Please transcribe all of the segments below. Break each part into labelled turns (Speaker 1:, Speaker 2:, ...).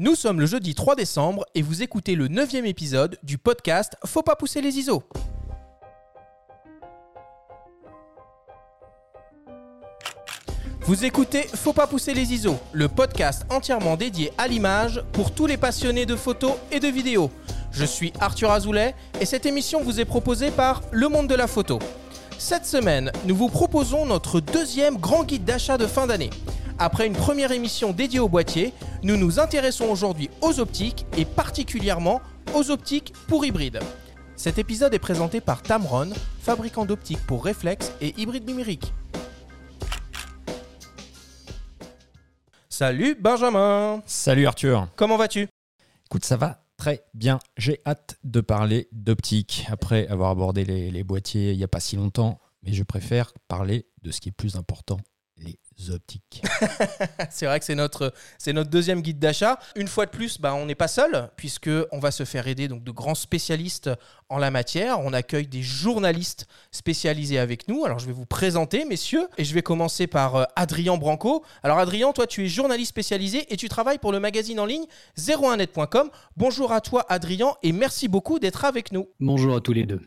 Speaker 1: Nous sommes le jeudi 3 décembre et vous écoutez le 9 épisode du podcast Faut pas pousser les ISO. Vous écoutez Faut pas pousser les ISO, le podcast entièrement dédié à l'image pour tous les passionnés de photos et de vidéos. Je suis Arthur Azoulay et cette émission vous est proposée par Le Monde de la Photo. Cette semaine, nous vous proposons notre deuxième grand guide d'achat de fin d'année. Après une première émission dédiée au boîtier, nous nous intéressons aujourd'hui aux optiques et particulièrement aux optiques pour hybrides. Cet épisode est présenté par Tamron, fabricant d'optiques pour réflexes et hybrides numériques. Salut Benjamin
Speaker 2: Salut Arthur
Speaker 1: Comment vas-tu?
Speaker 2: Écoute, ça va très bien. J'ai hâte de parler d'optique après avoir abordé les, les boîtiers il n'y a pas si longtemps, mais je préfère parler de ce qui est plus important, les optiques.
Speaker 1: c'est vrai que c'est notre, c'est notre deuxième guide d'achat. Une fois de plus, bah, on n'est pas seul, puisque on va se faire aider donc, de grands spécialistes en la matière. On accueille des journalistes spécialisés avec nous. Alors je vais vous présenter, messieurs, et je vais commencer par euh, Adrien Branco. Alors Adrien, toi tu es journaliste spécialisé et tu travailles pour le magazine en ligne 01net.com. Bonjour à toi Adrien et merci beaucoup d'être avec nous.
Speaker 3: Bonjour à tous les deux.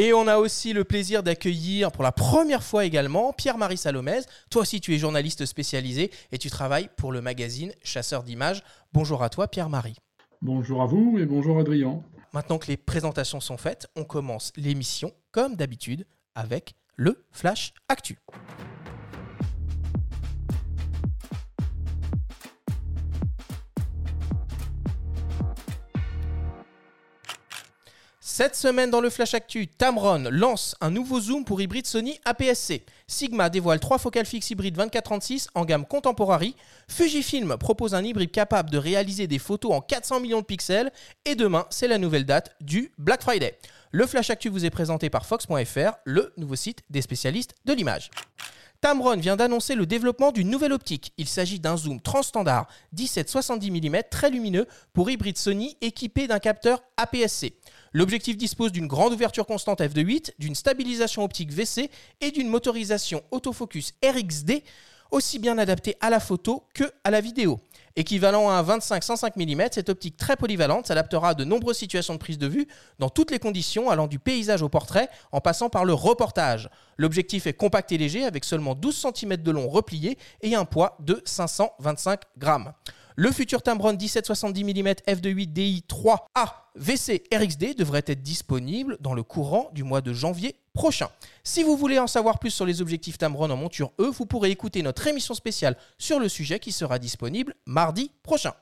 Speaker 1: Et on a aussi le plaisir d'accueillir pour la première fois également Pierre-Marie Salomez. Toi aussi, tu es journaliste spécialisé et tu travailles pour le magazine Chasseur d'images. Bonjour à toi, Pierre-Marie.
Speaker 4: Bonjour à vous et bonjour Adrien.
Speaker 1: Maintenant que les présentations sont faites, on commence l'émission comme d'habitude avec le Flash Actu. Cette semaine dans le Flash Actu, Tamron lance un nouveau zoom pour hybride Sony APS-C. Sigma dévoile trois focales fixes hybrides 24-36 en gamme Contemporary. Fujifilm propose un hybride capable de réaliser des photos en 400 millions de pixels. Et demain, c'est la nouvelle date du Black Friday. Le Flash Actu vous est présenté par Fox.fr, le nouveau site des spécialistes de l'image. Tamron vient d'annoncer le développement d'une nouvelle optique. Il s'agit d'un zoom transstandard 17-70 mm très lumineux pour hybride Sony équipé d'un capteur APS-C. L'objectif dispose d'une grande ouverture constante f2.8, d'une stabilisation optique VC et d'une motorisation autofocus RXD aussi bien adaptée à la photo que à la vidéo. Équivalent à un 25-105 mm, cette optique très polyvalente s'adaptera à de nombreuses situations de prise de vue dans toutes les conditions allant du paysage au portrait en passant par le reportage. L'objectif est compact et léger avec seulement 12 cm de long replié et un poids de 525 grammes. Le futur Tamron 1770 mm f2.8 DI 3A VC RXD devrait être disponible dans le courant du mois de janvier prochain. Si vous voulez en savoir plus sur les objectifs Tamron en monture E, vous pourrez écouter notre émission spéciale sur le sujet qui sera disponible mardi prochain.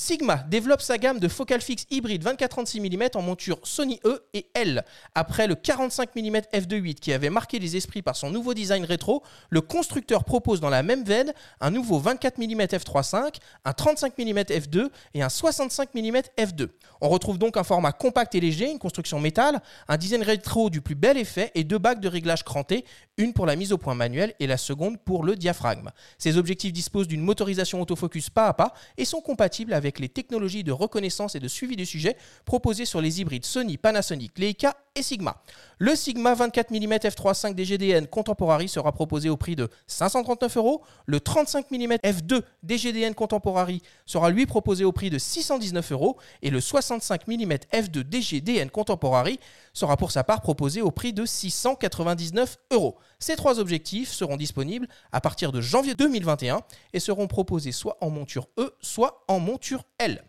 Speaker 1: Sigma développe sa gamme de focales fixes hybrides 24-36 mm en monture Sony E et L. Après le 45 mm f2.8 qui avait marqué les esprits par son nouveau design rétro, le constructeur propose dans la même veine un nouveau 24 mm f3.5, un 35 mm f2 et un 65 mm f2. On retrouve donc un format compact et léger, une construction métal, un design rétro du plus bel effet et deux bagues de réglage cranté, une pour la mise au point manuelle et la seconde pour le diaphragme. Ces objectifs disposent d'une motorisation autofocus pas à pas et sont compatibles avec les technologies de reconnaissance et de suivi du sujet proposées sur les hybrides Sony, Panasonic, Leica et Sigma. Le Sigma 24 mm f3.5 DGDN Contemporary sera proposé au prix de 539 euros. Le 35 mm f2 DGDN Contemporary sera lui proposé au prix de 619 euros. Et le 65 mm f2 DGDN Contemporary sera pour sa part proposé au prix de 699 euros. Ces trois objectifs seront disponibles à partir de janvier 2021 et seront proposés soit en monture E, soit en monture L.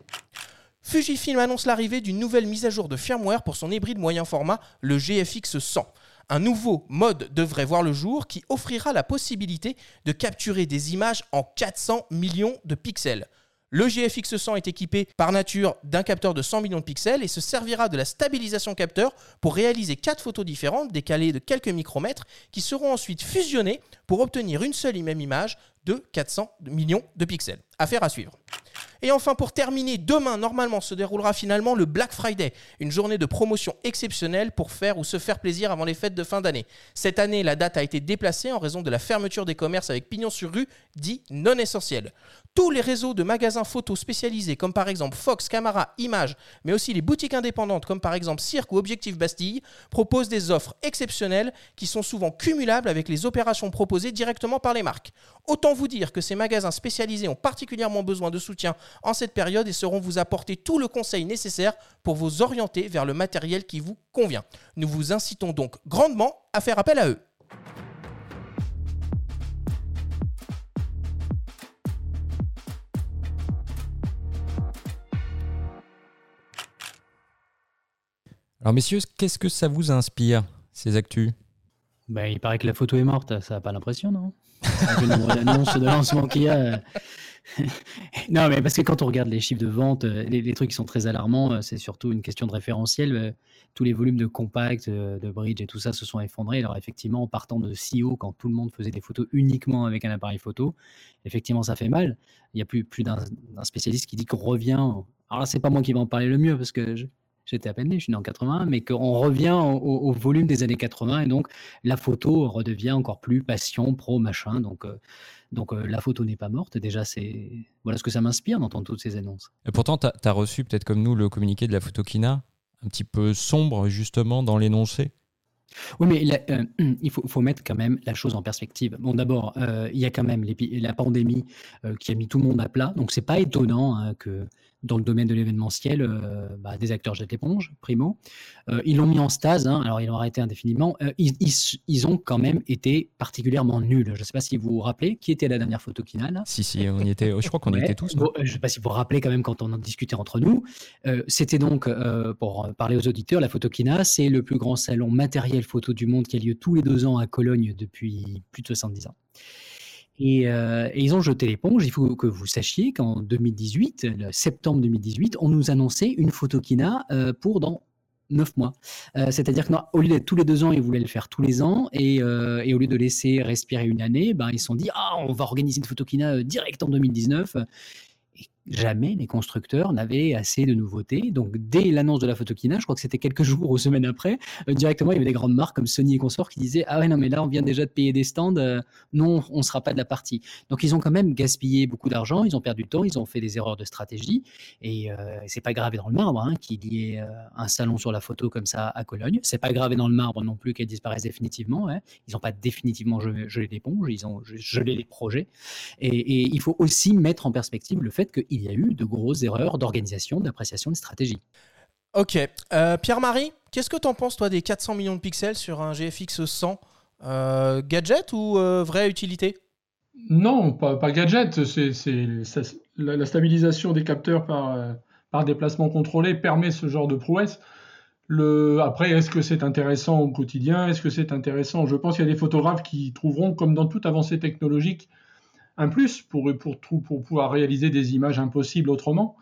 Speaker 1: Fujifilm annonce l'arrivée d'une nouvelle mise à jour de firmware pour son hybride moyen format, le GFX 100. Un nouveau mode devrait voir le jour qui offrira la possibilité de capturer des images en 400 millions de pixels. Le GFX 100 est équipé par nature d'un capteur de 100 millions de pixels et se servira de la stabilisation capteur pour réaliser quatre photos différentes décalées de quelques micromètres qui seront ensuite fusionnées pour obtenir une seule et même image de 400 millions de pixels. Affaire à suivre. Et enfin, pour terminer, demain, normalement, se déroulera finalement le Black Friday, une journée de promotion exceptionnelle pour faire ou se faire plaisir avant les fêtes de fin d'année. Cette année, la date a été déplacée en raison de la fermeture des commerces avec pignon sur rue, dit non essentiel. Tous les réseaux de magasins photos spécialisés, comme par exemple Fox, Camara, Image, mais aussi les boutiques indépendantes, comme par exemple Cirque ou Objectif Bastille, proposent des offres exceptionnelles qui sont souvent cumulables avec les opérations proposées directement par les marques. Autant vous dire que ces magasins spécialisés ont particulièrement besoin de soutien en cette période et sauront vous apporter tout le conseil nécessaire pour vous orienter vers le matériel qui vous convient. Nous vous incitons donc grandement à faire appel à eux.
Speaker 2: Alors messieurs, qu'est-ce que ça vous inspire, ces actus?
Speaker 3: Ben, Il paraît que la photo est morte, ça n'a pas l'impression, non? Avec le nombre d'annonces de lancement qu'il y a. Euh. non, mais parce que quand on regarde les chiffres de vente, euh, les, trucs qui sont très alarmants, euh, c'est surtout une question de référentiel. Tous les volumes de compact, de bridge et tout ça se sont effondrés. Alors effectivement, en partant de si haut, quand tout le monde faisait des photos uniquement avec un appareil photo, effectivement, ça fait mal. Il y a plus, plus d'un spécialiste qui dit qu'on revient. Alors là, c'est pas moi qui vais en parler le mieux parce que j'étais à peine né, je suis né en 81, mais qu'on revient au, volume des années 80 et donc la photo redevient encore plus passion, pro, machin. Donc, euh, donc euh, la photo n'est pas morte. Déjà, c'est voilà ce que ça m'inspire d'entendre toutes ces annonces.
Speaker 2: Et pourtant, tu as, reçu peut-être comme nous le communiqué de la photokina, un petit peu sombre justement dans l'énoncé?
Speaker 3: Oui, mais euh, il faut, faut, mettre quand même la chose en perspective. Bon, d'abord, il y a quand même la pandémie qui a mis tout le monde à plat. Donc, c'est pas étonnant hein, que dans le domaine de l'événementiel, euh, bah, des acteurs jettent l'éponge, primo. Euh, ils l'ont mis en stase, hein, alors ils l'ont arrêté indéfiniment. Euh, ils, ont quand même été particulièrement nuls. Je ne sais pas si vous vous rappelez, qui était la dernière photo finale
Speaker 2: Si, si, on y était, je crois qu'on y était tous.
Speaker 3: je ne sais pas si vous vous rappelez quand même quand on en discutait entre nous. C'était donc, pour parler aux auditeurs, la Photokina, c'est le plus grand salon matériel photo du monde qui a lieu tous les deux ans à Cologne depuis plus de 70 ans. Euh, et, ils ont jeté l'éponge. Il faut que vous sachiez qu'en 2018, le septembre 2018, on nous annonçait une photokina euh, pour dans neuf mois. Euh, c'est-à-dire qu'au lieu d'être tous les deux ans, ils voulaient le faire tous les ans. Et, au lieu de laisser respirer une année, ben, ils se sont dit Ah, on va organiser une photokina direct en 2019 jamais les constructeurs n'avaient assez de nouveautés. Donc, dès l'annonce de la photokina, je crois que c'était quelques jours ou semaines après, euh, directement, il y avait des grandes marques comme Sony et consorts qui disaient Ah ouais, non, mais là, on vient déjà de payer des stands, euh, non, on ne sera pas de la partie. Donc, ils ont quand même gaspillé beaucoup d'argent, ils ont perdu du temps, ils ont fait des erreurs de stratégie. Et euh, c'est pas gravé dans le marbre hein, qu'il y ait un salon sur la photo comme ça à Cologne. C'est pas gravé dans le marbre non plus qu'elle disparaisse définitivement. Hein. Ils n'ont pas définitivement gelé l'éponge, ils ont gelé les projets. Et, il faut aussi mettre en perspective le fait qu'il y a eu de grosses erreurs d'organisation, d'appréciation de stratégie.
Speaker 1: Ok. Euh, Pierre-Marie, qu'est-ce que tu en penses, toi, des 400 millions de pixels sur un GFX 100 euh, Gadget ou euh, vraie utilité?
Speaker 4: Non, pas, gadget. C'est, la, stabilisation des capteurs par, par déplacement contrôlé permet ce genre de prouesse. Le, après, est-ce que c'est intéressant au quotidien? Est-ce que c'est intéressant? Je pense qu'il y a des photographes qui trouveront, comme dans toute avancée technologique, un plus pour, pour, pour pouvoir réaliser des images impossibles autrement.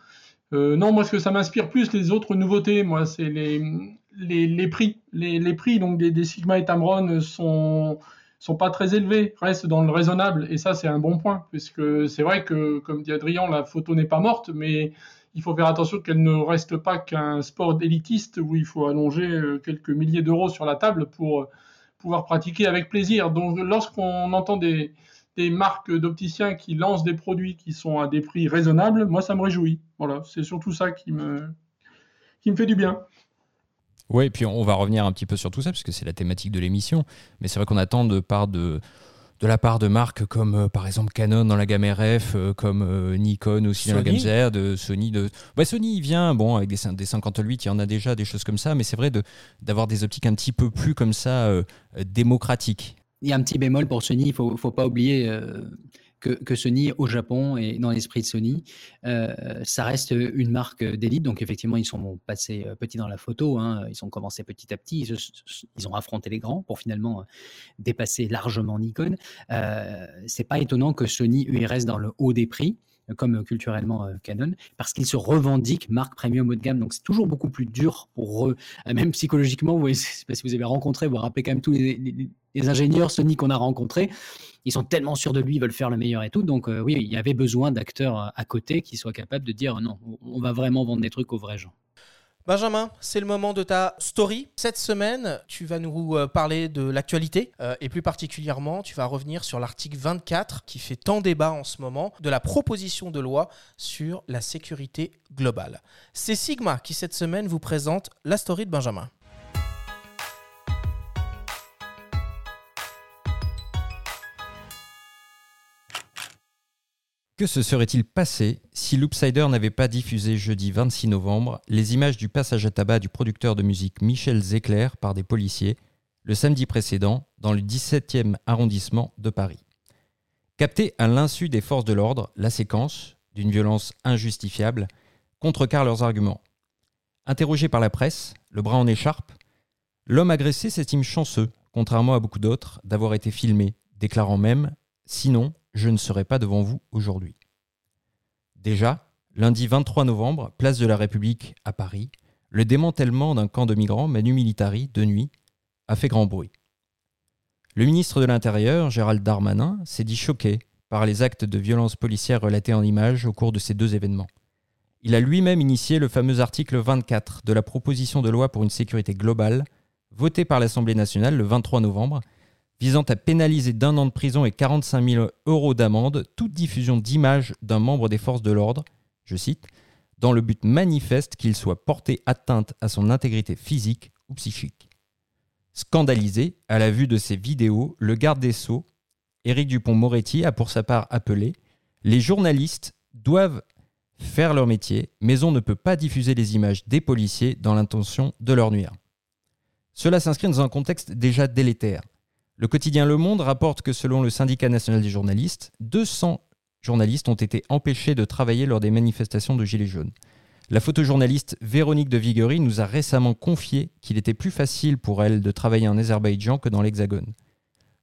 Speaker 4: Euh, non, moi, ce que ça m'inspire plus, les autres nouveautés, moi, c'est les, les, prix. Les, prix donc des, Sigma et Tamron sont sont pas très élevés, restent dans le raisonnable, et ça, c'est un bon point, puisque c'est vrai que, comme dit Adrien, la photo n'est pas morte, mais il faut faire attention qu'elle ne reste pas qu'un sport élitiste où il faut allonger euh, quelques milliers d'euros sur la table pour pouvoir pratiquer avec plaisir. Donc, lorsqu'on entend des, des marques d'opticiens qui lancent des produits qui sont à des prix raisonnables, moi ça me réjouit. Voilà, c'est surtout ça qui me, qui me fait du bien.
Speaker 2: Oui, et puis on va revenir un petit peu sur tout ça, puisque c'est la thématique de l'émission. Mais c'est vrai qu'on attend de part de, de la part de marques comme euh, par exemple Canon dans la gamme RF, euh, comme euh, Nikon aussi dans la gamme Z, de Sony. De... Ouais, Sony il vient, bon, avec des, des 58, il y en a déjà des choses comme ça, mais c'est vrai d'avoir des optiques un petit peu plus comme ça démocratiques
Speaker 3: il y a un petit bémol pour Sony, il ne faut, pas oublier euh, que, Sony au Japon et dans l'esprit de Sony, euh, ça reste une marque d'élite. Donc effectivement, ils sont passés euh, petits dans la photo, hein. ils ont commencé petit à petit, ils, ont affronté les grands pour finalement dépasser largement Nikon. Euh, c'est pas étonnant que Sony reste dans le haut des prix comme culturellement Canon, parce qu'ils se revendiquent marque premium haut de gamme. Donc c'est toujours beaucoup plus dur pour eux, même psychologiquement. Vous voyez, sais pas si vous avez rencontré, vous vous rappelez quand même tous les ingénieurs Sony qu'on a rencontrés, ils sont tellement sûrs de lui, ils veulent faire le meilleur et tout. Donc euh, oui, il y avait besoin d'acteurs euh, à côté qui soient capables de dire non, on va vraiment vendre des trucs aux vrais gens.
Speaker 1: Benjamin, c'est le moment de ta story. Cette semaine, tu vas nous euh, parler de l'actualité et plus particulièrement, tu vas revenir sur l'article 24 qui fait tant débat en ce moment de la proposition de loi sur la sécurité globale. C'est Sigma qui cette semaine vous présente la story de Benjamin.
Speaker 2: Que se serait-il passé si Loopsider n'avait pas diffusé jeudi 26 novembre les images du passage à tabac du producteur de musique Michel Zecler par des policiers le samedi précédent dans le 17e arrondissement de Paris? Captée à l'insu des forces de l'ordre, la séquence, d'une violence injustifiable, contrecarre leurs arguments. Interrogé par la presse, le bras en écharpe, l'homme agressé s'estime chanceux, contrairement à beaucoup d'autres, d'avoir été filmé, déclarant même Sinon, je ne serai pas devant vous aujourd'hui. Déjà, lundi 23 novembre, place de la République à Paris, le démantèlement d'un camp de migrants Manu Militari de nuit a fait grand bruit. Le ministre de l'Intérieur, Gérald Darmanin, s'est dit choqué par les actes de violence policière relatés en images au cours de ces deux événements. Il a lui-même initié le fameux article 24 de la proposition de loi pour une sécurité globale, votée par l'Assemblée nationale le 23 novembre, visant à pénaliser d'un an de prison et 45 000 euros d'amende toute diffusion d'images d'un membre des forces de l'ordre, je cite, dans le but manifeste qu'il soit porté atteinte à son intégrité physique ou psychique. Scandalisé à la vue de ces vidéos, le garde des Sceaux, Éric Dupont-Moretti, a pour sa part appelé Les journalistes doivent faire leur métier, mais on ne peut pas diffuser les images des policiers dans l'intention de leur nuire. Cela s'inscrit dans un contexte déjà délétère. Le quotidien Le Monde rapporte que selon le syndicat national des journalistes, 200 journalistes ont été empêchés de travailler lors des manifestations de Gilets jaunes. La photojournaliste Véronique de Viguerie nous a récemment confié qu'il était plus facile pour elle de travailler en Azerbaïdjan que dans l'Hexagone.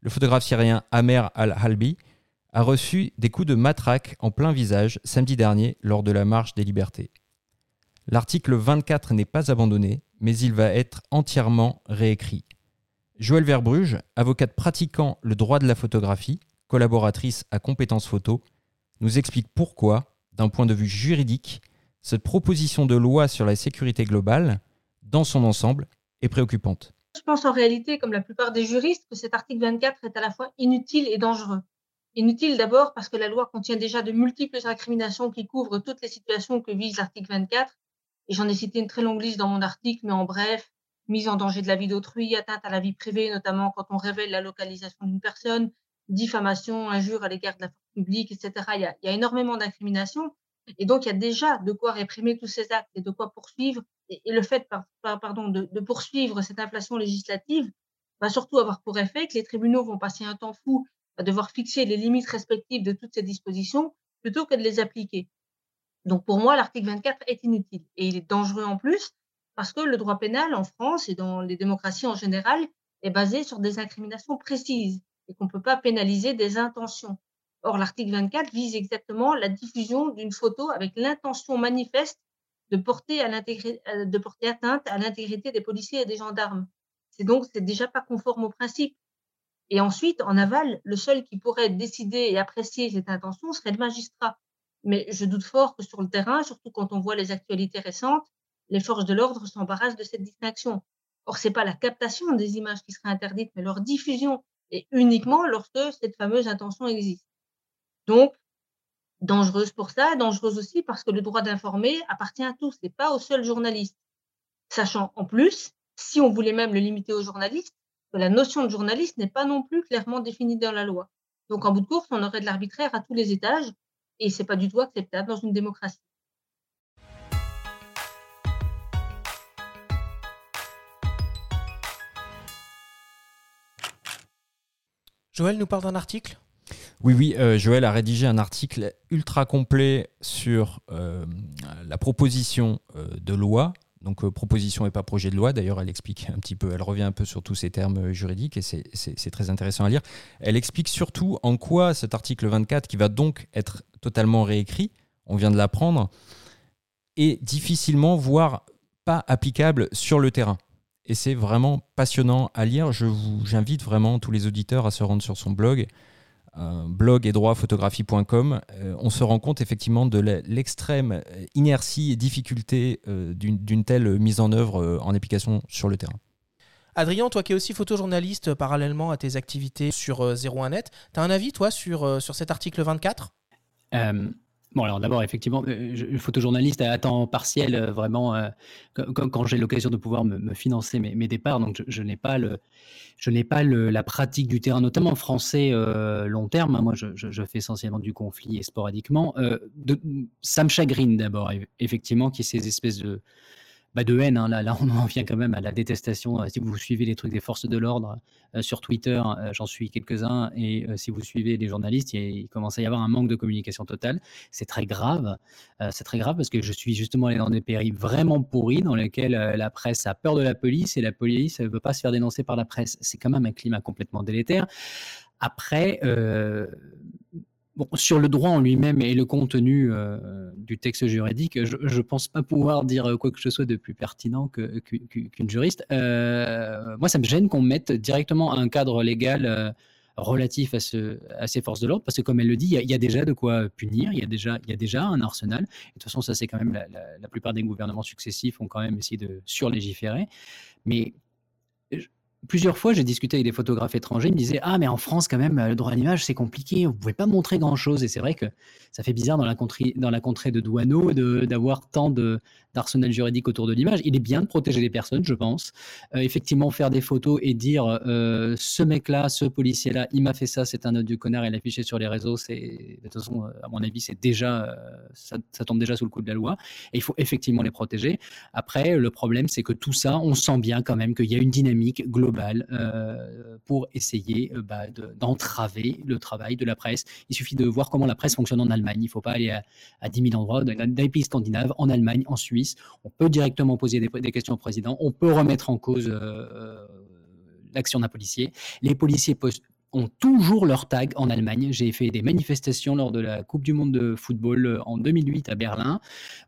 Speaker 2: Le photographe syrien Amer Al-Halbi a reçu des coups de matraque en plein visage samedi dernier lors de la marche des libertés. L'article 24 n'est pas abandonné, mais il va être entièrement réécrit. Joël Verbruge, avocate pratiquant le droit de la photographie, collaboratrice à compétences photo, nous explique pourquoi, d'un point de vue juridique, cette proposition de loi sur la sécurité globale, dans son ensemble, est préoccupante.
Speaker 5: Je pense en réalité, comme la plupart des juristes, que cet article 24 est à la fois inutile et dangereux. Inutile d'abord parce que la loi contient déjà de multiples incriminations qui couvrent toutes les situations que vise l'article 24. Et j'en ai cité une très longue liste dans mon article, mais en bref, mise en danger de la vie d'autrui, atteinte à la vie privée, notamment quand on révèle la localisation d'une personne, diffamation, injure à l'égard de la force publique, etc. Il y a, énormément d'incriminations. Et donc, il y a déjà de quoi réprimer tous ces actes et de quoi poursuivre. Et, le fait de, poursuivre cette inflation législative va surtout avoir pour effet que les tribunaux vont passer un temps fou à devoir fixer les limites respectives de toutes ces dispositions plutôt que de les appliquer. Donc, pour moi, l'article 24 est inutile et il est dangereux en plus parce que le droit pénal en France et dans les démocraties en général est basé sur des incriminations précises et qu'on ne peut pas pénaliser des intentions. Or, l'article 24 vise exactement la diffusion d'une photo avec l'intention manifeste de porter, à euh, de porter atteinte à l'intégrité des policiers et des gendarmes. C'est donc déjà pas conforme au principe. Et ensuite, en aval, le seul qui pourrait décider et apprécier cette intention serait le magistrat. Mais je doute fort que sur le terrain, surtout quand on voit les actualités récentes, les forces de l'ordre s'embarrassent de cette distinction. Or, c'est pas la captation des images qui serait interdite, mais leur diffusion, et uniquement lorsque cette fameuse intention existe. Donc, dangereuse pour ça, dangereuse aussi parce que le droit d'informer appartient à tous et pas aux seuls journalistes. Sachant en plus, si on voulait même le limiter aux journalistes, que la notion de journaliste n'est pas non plus clairement définie dans la loi. Donc, en bout de course, on aurait de l'arbitraire à tous les étages et c'est pas du tout acceptable dans une démocratie.
Speaker 1: Joël nous parle d'un article?
Speaker 2: Oui, oui, euh, Joël a rédigé un article ultra complet sur euh, la proposition euh, de loi. Donc proposition et pas projet de loi. D'ailleurs, elle explique un petit peu, elle revient un peu sur tous ces termes juridiques et c'est très intéressant à lire. Elle explique surtout en quoi cet article 24, qui va donc être totalement réécrit, on vient de l'apprendre, est difficilement, voire pas applicable sur le terrain et c'est vraiment passionnant à lire. Je vous, j'invite vraiment tous les auditeurs à se rendre sur son blog, euh, blog et droitphotographie.com. Euh, on se rend compte effectivement de l'extrême inertie et difficulté euh, d'une, telle mise en œuvre en application sur le terrain.
Speaker 1: Adrien, toi qui es aussi photojournaliste parallèlement à tes activités sur 01net, tu as un avis toi sur, sur cet article 24
Speaker 3: Bon, alors d'abord, effectivement, euh, photojournaliste à temps partiel, euh, vraiment, euh, quand, j'ai l'occasion de pouvoir me, financer mes, départs, donc je, n'ai pas, le, je n'ai pas la pratique du terrain, notamment français long terme. Moi, je, fais essentiellement du conflit et sporadiquement. ça me chagrine d'abord, effectivement, qu'il y ait ces espèces de, bah, de haine. Hein. Là, on en vient quand même à la détestation. Euh, si vous suivez les trucs des forces de l'ordre euh, sur Twitter, euh, j'en suis quelques-uns, et si vous suivez les journalistes, il, commence à y avoir un manque de communication totale. C'est très grave. c'est très grave parce que je suis justement allé dans des pays vraiment pourris dans lesquels la presse a peur de la police et la police ne veut pas se faire dénoncer par la presse. C'est quand même un climat complètement délétère. Après, sur le droit en lui-même et le contenu euh, du texte juridique, je ne pense pas pouvoir dire quoi que ce soit de plus pertinent qu'une juriste. Euh, moi, ça me gêne qu'on mette directement un cadre légal euh, relatif à, ces forces de l'ordre, parce que comme elle le dit, il y, a déjà de quoi punir, il y, a déjà, y a déjà un arsenal. Et de toute façon, ça c'est quand même la, la, plupart des gouvernements successifs ont quand même essayé de surlégiférer. Mais plusieurs fois, j'ai discuté avec des photographes étrangers. Ils me disaient Ah, mais en France, quand même, le droit à l'image, c'est compliqué. Vous ne pouvez pas montrer grand-chose. Et c'est vrai que ça fait bizarre dans la contrée, dans la de Douaneau d'avoir tant d'arsenal juridique autour de l'image. Il est bien de protéger les personnes, je pense. Euh, effectivement, faire des photos et dire euh, Ce mec-là, ce policier-là, il m'a fait ça, c'est un odieux connard, et l'afficher sur les réseaux, c'est de toute façon, euh, à mon avis, c'est déjà, ça, tombe déjà sous le coup de la loi. Et il faut effectivement les protéger. Après, le problème, c'est que tout ça, on sent bien quand même qu'il y a une dynamique globale euh, pour essayer euh, bah, d'entraver le travail de la presse. Il suffit de voir comment la presse fonctionne en Allemagne. Il ne faut pas aller à, 10 000 endroits, dans les pays scandinaves, en Allemagne, en Suisse. On peut directement poser des, questions au président. On peut remettre en cause euh, l'action d'un policier. Les policiers ont toujours leur tag en Allemagne. J'ai fait des manifestations lors de la Coupe du Monde de football euh, en 2008 à Berlin,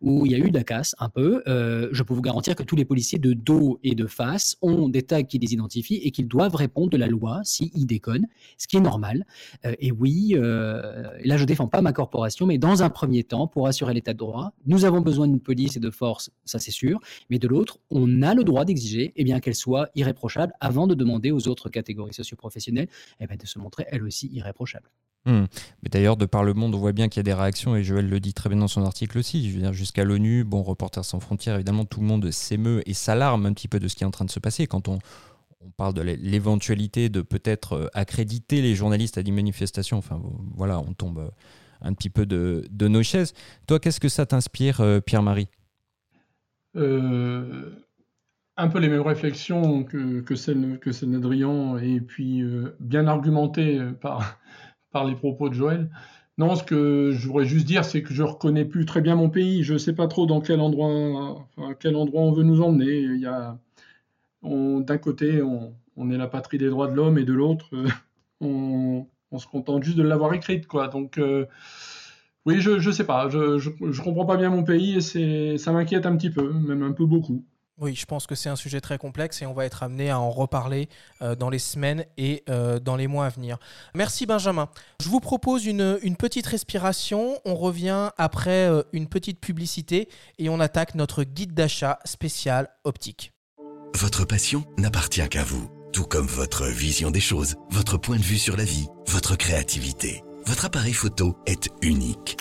Speaker 3: où il y a eu de la casse un peu. Euh, je peux vous garantir que tous les policiers de dos et de face ont des tags qui les identifient et qu'ils doivent répondre de la loi s'ils déconnent, ce qui est normal. Euh, et oui, là je défends pas ma corporation, mais dans un premier temps, pour assurer l'état de droit, nous avons besoin d'une police et de force, ça c'est sûr, mais de l'autre, on a le droit d'exiger eh qu'elle soit irréprochable avant de demander aux autres catégories socioprofessionnelles eh de se montrer elle aussi irréprochable.
Speaker 2: Hmm. Mais d'ailleurs, de par le monde, on voit bien qu'il y a des réactions, et Joël le dit très bien dans son article aussi. Je veux dire, jusqu'à l'ONU, bon, Reporters sans frontières, évidemment, tout le monde s'émeut et s'alarme un petit peu de ce qui est en train de se passer. Quand on, on parle de l'éventualité de peut-être euh, accréditer les journalistes à des manifestations, enfin voilà, on tombe euh, un petit peu de, de nos chaises. Toi, qu'est-ce que ça t'inspire, euh, Pierre-Marie?
Speaker 4: Un peu les mêmes réflexions que, que celles que celle d'Adrien et puis euh, bien argumentées euh, par, les propos de Joël. Non, ce que je voudrais juste dire, c'est que je reconnais plus très bien mon pays. Je ne sais pas trop dans quel endroit, on veut nous emmener. Il y a, d'un côté, on, est la patrie des droits de l'homme, et de l'autre, euh, on, se contente juste de l'avoir écrite, quoi. Donc, oui, je ne sais pas. Je, je, comprends pas bien mon pays et ça m'inquiète un petit peu, même un peu beaucoup.
Speaker 1: Oui, je pense que c'est un sujet très complexe et on va être amené à en reparler euh, dans les semaines et euh, dans les mois à venir. Merci Benjamin. Je vous propose une, petite respiration. On revient après euh, une petite publicité et on attaque notre guide d'achat spécial optique.
Speaker 6: Votre passion n'appartient qu'à vous, tout comme votre vision des choses, votre point de vue sur la vie, votre créativité. Votre appareil photo est unique.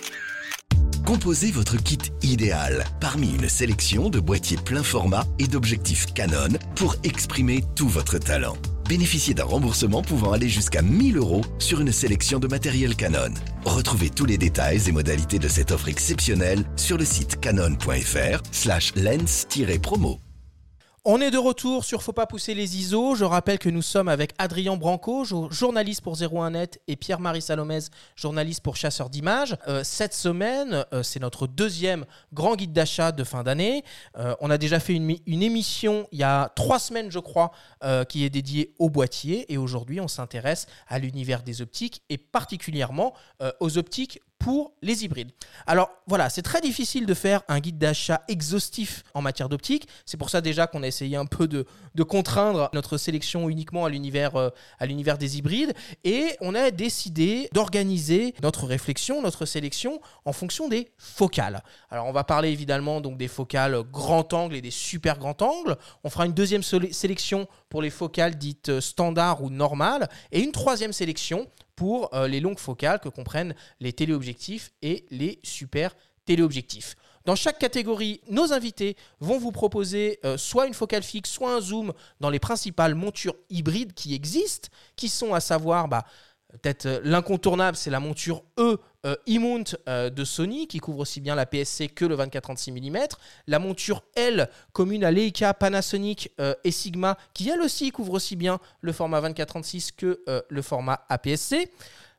Speaker 6: Composez votre kit idéal parmi une sélection de boîtiers plein format et d'objectifs Canon pour exprimer tout votre talent. Bénéficiez d'un remboursement pouvant aller jusqu'à 1000 euros sur une sélection de matériel Canon. Retrouvez tous les détails et modalités de cette offre exceptionnelle sur le site canon.fr slash lens-promo.
Speaker 1: On est de retour sur Faut pas pousser les ISO. Je rappelle que nous sommes avec Adrien Branco, journaliste pour 01net, et Pierre-Marie Salomez, journaliste pour Chasseur d'images. Euh, cette semaine, euh, c'est notre deuxième grand guide d'achat de fin d'année. Euh, on a déjà fait une, émission il y a trois semaines, je crois, qui est dédiée aux boîtiers. Et aujourd'hui, on s'intéresse à l'univers des optiques et particulièrement aux optiques pour les hybrides. Alors voilà, c'est très difficile de faire un guide d'achat exhaustif en matière d'optique. C'est pour ça déjà qu'on a essayé un peu de, contraindre notre sélection uniquement à l'univers euh, à l'univers des hybrides et on a décidé d'organiser notre réflexion, notre sélection en fonction des focales. Alors on va parler évidemment donc des focales grand angle et des super grand angle. On fera une deuxième sélection pour les focales dites standard ou normales et une troisième sélection pour les longues focales que comprennent les téléobjectifs et les super téléobjectifs. Dans chaque catégorie, nos invités vont vous proposer soit une focale fixe, soit un zoom dans les principales montures hybrides qui existent, qui sont à savoir bah, peut-être euh, l'incontournable, c'est la monture E euh, e-mount euh, de Sony qui couvre aussi bien la PSC que le 24-36 mm. La monture L commune à Leica, Panasonic et Sigma qui elle aussi couvre aussi bien le format 24-36 que le format APS-C.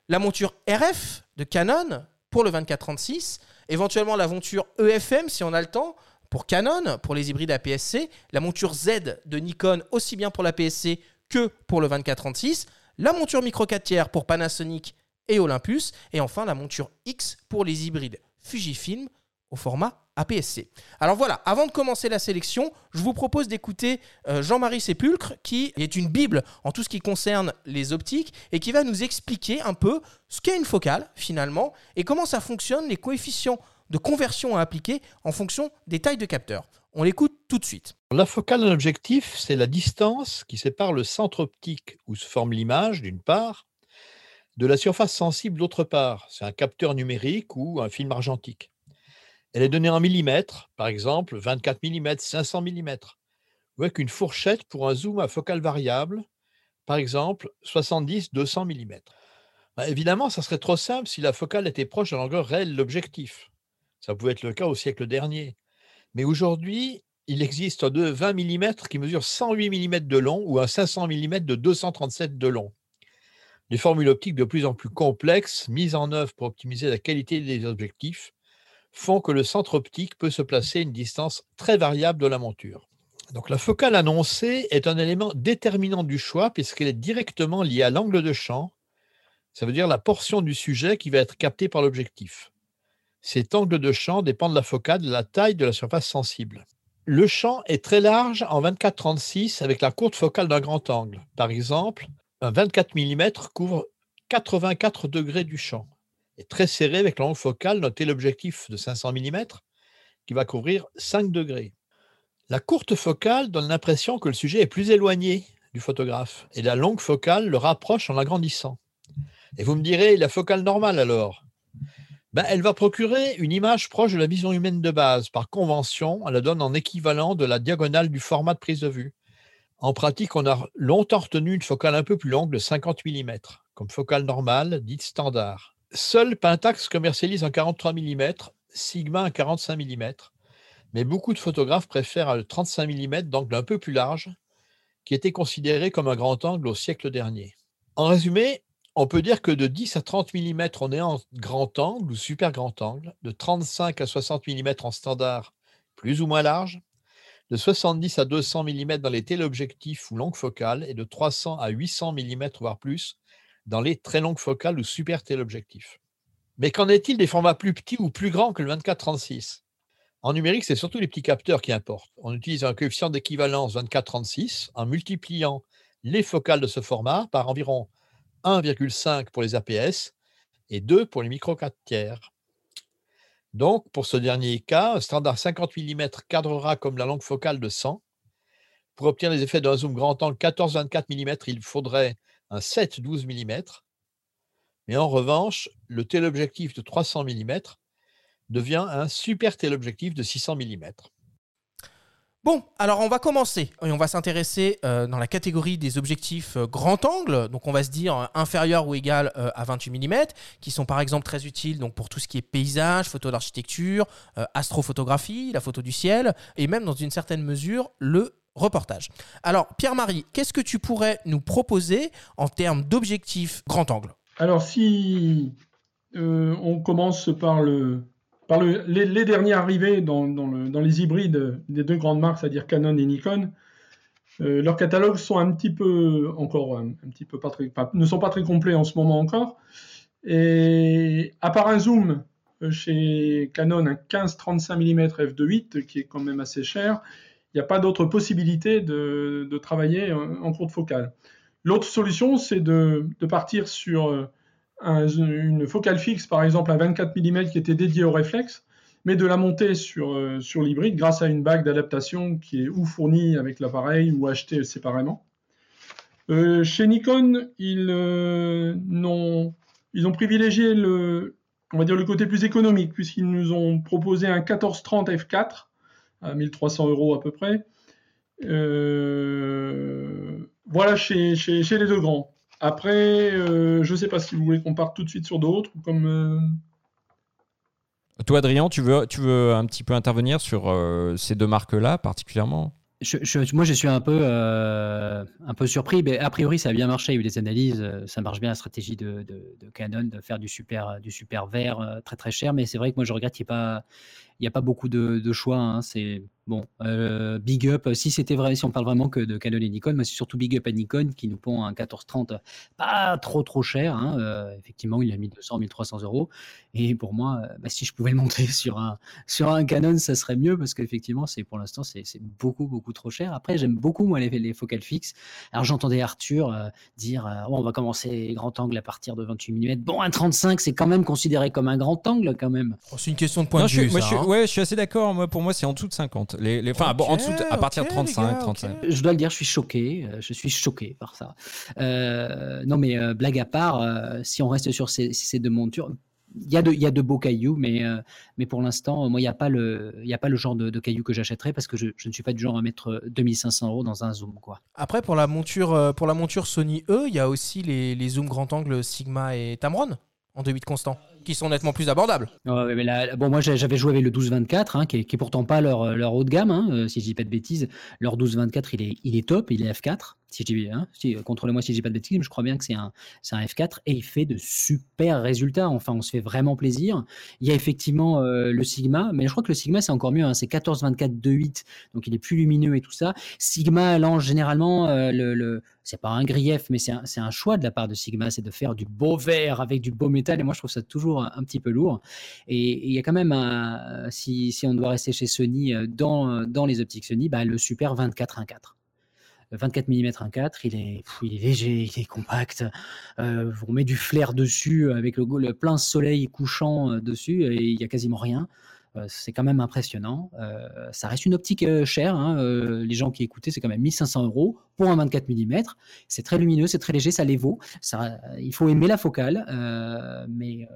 Speaker 1: La monture RF de Canon pour le 24-36. Éventuellement la monture EFM si on a le temps pour Canon, pour les hybrides APS-C. La monture Z de Nikon aussi bien pour la PSC que pour le 24-36 la monture micro 4 tiers pour Panasonic et Olympus, et enfin la monture X pour les hybrides Fujifilm au format APS-C. Alors voilà, avant de commencer la sélection, je vous propose d'écouter euh, Jean-Marie Sépulcre, qui est une bible en tout ce qui concerne les optiques, et qui va nous expliquer un peu ce qu'est une focale finalement, et comment ça fonctionne, les coefficients de conversion à appliquer en fonction des tailles de capteurs. On l'écoute tout de suite.
Speaker 7: La focale d'un objectif, c'est la distance qui sépare le centre optique où se forme l'image, d'une part, de la surface sensible, d'autre part. C'est un capteur numérique ou un film argentique. Elle est donnée en millimètres, par exemple 24 mm, 500 mm, ou avec une fourchette pour un zoom à focale variable, par exemple 70-200 mm. Ben, évidemment, ça serait trop simple si la focale était proche de la longueur réelle de l'objectif. Ça pouvait être le cas au siècle dernier. Mais aujourd'hui, il existe un de 20 mm qui mesure 108 mm de long ou un 500 mm de 237 de long. Des formules optiques de plus en plus complexes, mises en œuvre pour optimiser la qualité des objectifs, font que le centre optique peut se placer à une distance très variable de la monture. Donc la focale annoncée est un élément déterminant du choix puisqu'elle est directement liée à l'angle de champ, ça veut dire la portion du sujet qui va être captée par l'objectif. Cet angle de champ dépend de la focale, de la taille de la surface sensible. Le champ est très large en 24-36 avec la courte focale d'un grand angle. Par exemple, un 24 mm couvre 84 degrés du champ. Et très serré avec la longue focale, notez l'objectif de 500 mm qui va couvrir 5 degrés. La courte focale donne l'impression que le sujet est plus éloigné du photographe et la longue focale le rapproche en l'agrandissant. Et vous me direz, la focale normale alors? Ben, elle va procurer une image proche de la vision humaine de base. Par convention, elle la donne en équivalent de la diagonale du format de prise de vue. En pratique, on a longtemps retenu une focale un peu plus longue de 50 mm, comme focale normale, dite standard. Seul Pentax commercialise en 43 mm, Sigma en 45 mm, mais beaucoup de photographes préfèrent le 35 mm d'angle un peu plus large, qui était considéré comme un grand angle au siècle dernier. En résumé, on peut dire que de 10 à 30 mm, on est en grand angle ou super grand angle, de 35 à 60 mm en standard, plus ou moins large, de 70 à 200 mm dans les téléobjectifs ou longues focales et de 300 à 800 mm voire plus dans les très longues focales ou super téléobjectifs. Mais qu'en est-il des formats plus petits ou plus grands que le 24-36 En numérique, c'est surtout les petits capteurs qui importent. On utilise un coefficient d'équivalence 24-36 en multipliant les focales de ce format par environ 1,5 pour les APS et 2 pour les micro 4 tiers. Donc, pour ce dernier cas, un standard 50 mm cadrera comme la longue focale de 100. Pour obtenir les effets d'un zoom grand angle 14-24 mm, il faudrait un 7-12 mm. Mais en revanche, le téléobjectif de 300 mm devient un super téléobjectif de 600 mm.
Speaker 1: Bon, alors on va commencer et on va s'intéresser euh, dans la catégorie des objectifs euh, grand angle, donc on va se dire euh, inférieur ou égal à 28 mm, qui sont par exemple très utiles donc pour tout ce qui est paysage, photo d'architecture, astrophotographie, la photo du ciel et même dans une certaine mesure le reportage. Alors Pierre-Marie, qu'est-ce que tu pourrais nous proposer en termes d'objectifs grand angle?
Speaker 4: Alors si on commence par le, les, derniers arrivés dans, les hybrides des deux grandes marques, c'est-à-dire Canon et Nikon, euh, leurs catalogues ne sont pas très complets en ce moment encore. Et à part un zoom euh, chez Canon, un 15-35 mm f2.8 qui est quand même assez cher, il n'y a pas d'autre possibilité de, travailler en, courte focale. L'autre solution, c'est de, partir sur une focale fixe, par exemple, à 24 mm qui était dédiée au réflexe, mais de la monter sur, euh, sur l'hybride grâce à une bague d'adaptation qui est ou fournie avec l'appareil ou achetée séparément. Euh, chez Nikon, ils, euh, ils ont privilégié le, on va dire le côté plus économique, puisqu'ils nous ont proposé un 1430 f4 à 1300 euros à peu près. Voilà chez, chez les deux grands. Après, euh, je ne sais pas si vous voulez qu'on parte tout de suite sur d'autres, ou comme euh,
Speaker 2: Toi, Adrien, tu veux, tu veux un petit peu intervenir sur euh, ces deux marques-là particulièrement?
Speaker 3: Je- je- moi, je suis un peu, euh, un peu surpris, mais a priori, ça a bien marché. Il y a eu des analyses, ça marche bien la stratégie de, de- de Canon de faire du super, du super vert très très cher. Mais c'est vrai que moi, je regrette qu'il n'y a pas beaucoup de, de choix. hein. C'est bon, euh, big up. Si c'était vrai, si on parle vraiment que de Canon et Nikon, moi, c'est surtout big up à Nikon qui nous pond un 1430 pas trop trop cher. hein. Euh, effectivement, il a 1200, 1300 euros. Et pour moi, euh, bah, si je pouvais le monter sur un, sur un Canon, ça serait mieux parce qu'effectivement, c'est pour l'instant, c'est beaucoup, beaucoup trop cher. Après, j'aime beaucoup moi les, les focales fixes. Alors, j'entendais Arthur euh, dire euh, Oh, on va commencer grand angle à partir de 28 mm. Bon, un 35, c'est quand même considéré comme un grand angle, quand même.
Speaker 1: Oh, c'est une question de point
Speaker 2: Non,
Speaker 1: de vue.
Speaker 2: moi,
Speaker 1: ça,
Speaker 2: je suis,
Speaker 1: hein.
Speaker 2: ouais, je suis assez d'accord. Moi, pour moi, c'est en dessous de 50. Les, les- enfin, bon, en dessous, de- à partir de
Speaker 1: les
Speaker 2: 35,
Speaker 1: gars, ok.
Speaker 2: 35.
Speaker 3: Je dois le dire, je suis choqué. euh, Je suis choqué par ça. Euh, non, mais euh, blague à part, euh, si on reste sur ces, ces deux montures, il y, a de, il y a de beaux cailloux, mais, euh, mais pour l'instant, moi, il n'y a, pas le- il y a pas le genre de, de cailloux que j'achèterais parce que je, je ne suis pas du genre à mettre 2500 euros dans un zoom. Quoi.
Speaker 1: Après, pour la monture, pour la monture Sony E, il y a aussi les, les zooms grand angle Sigma et Tamron en 2.8 constant, qui sont nettement plus abordables.
Speaker 3: Bon, moi, j'avais joué avec le 12-24, hein, qui, qui est pourtant pas leur, leur haut de gamme, hein, euh, si je dis pas de bêtises. Leur 12-24, il est, il est top, il est F4. Si je hein, si, euh, contrôlez-moi si je dis pas de bêtises, mais je crois bien que c'est un, un F4 et il fait de super résultats. Enfin, on se fait vraiment plaisir. Il y a effectivement euh, le Sigma, mais je crois que le Sigma, c'est encore mieux. hein, c'est 14-24 2.8, donc il est plus lumineux et tout ça. Sigma lance généralement euh, le, c'est pas un grief, mais c'est un, un choix de la part de Sigma, c'est de faire du beau vert avec du beau métal. Et moi, je trouve ça toujours un, petit peu lourd. Et il y a quand même, un, si, si on doit rester chez Sony, euh, dans, dans les optiques Sony, bah, le Super 24 1.4. Le 24 mm 1.4, il est, il est léger, il est compact. Euh, on met du flair dessus avec le, le plein soleil couchant euh, dessus et il y a quasiment rien. Euh, c'est quand même impressionnant. Euh, ça reste une optique euh, chère. hein. Euh, les gens qui écoutaient, c'est quand même 1500 euros pour un 24 mm. C'est très lumineux, c'est très léger, ça les vaut. Il faut aimer la focale, mais,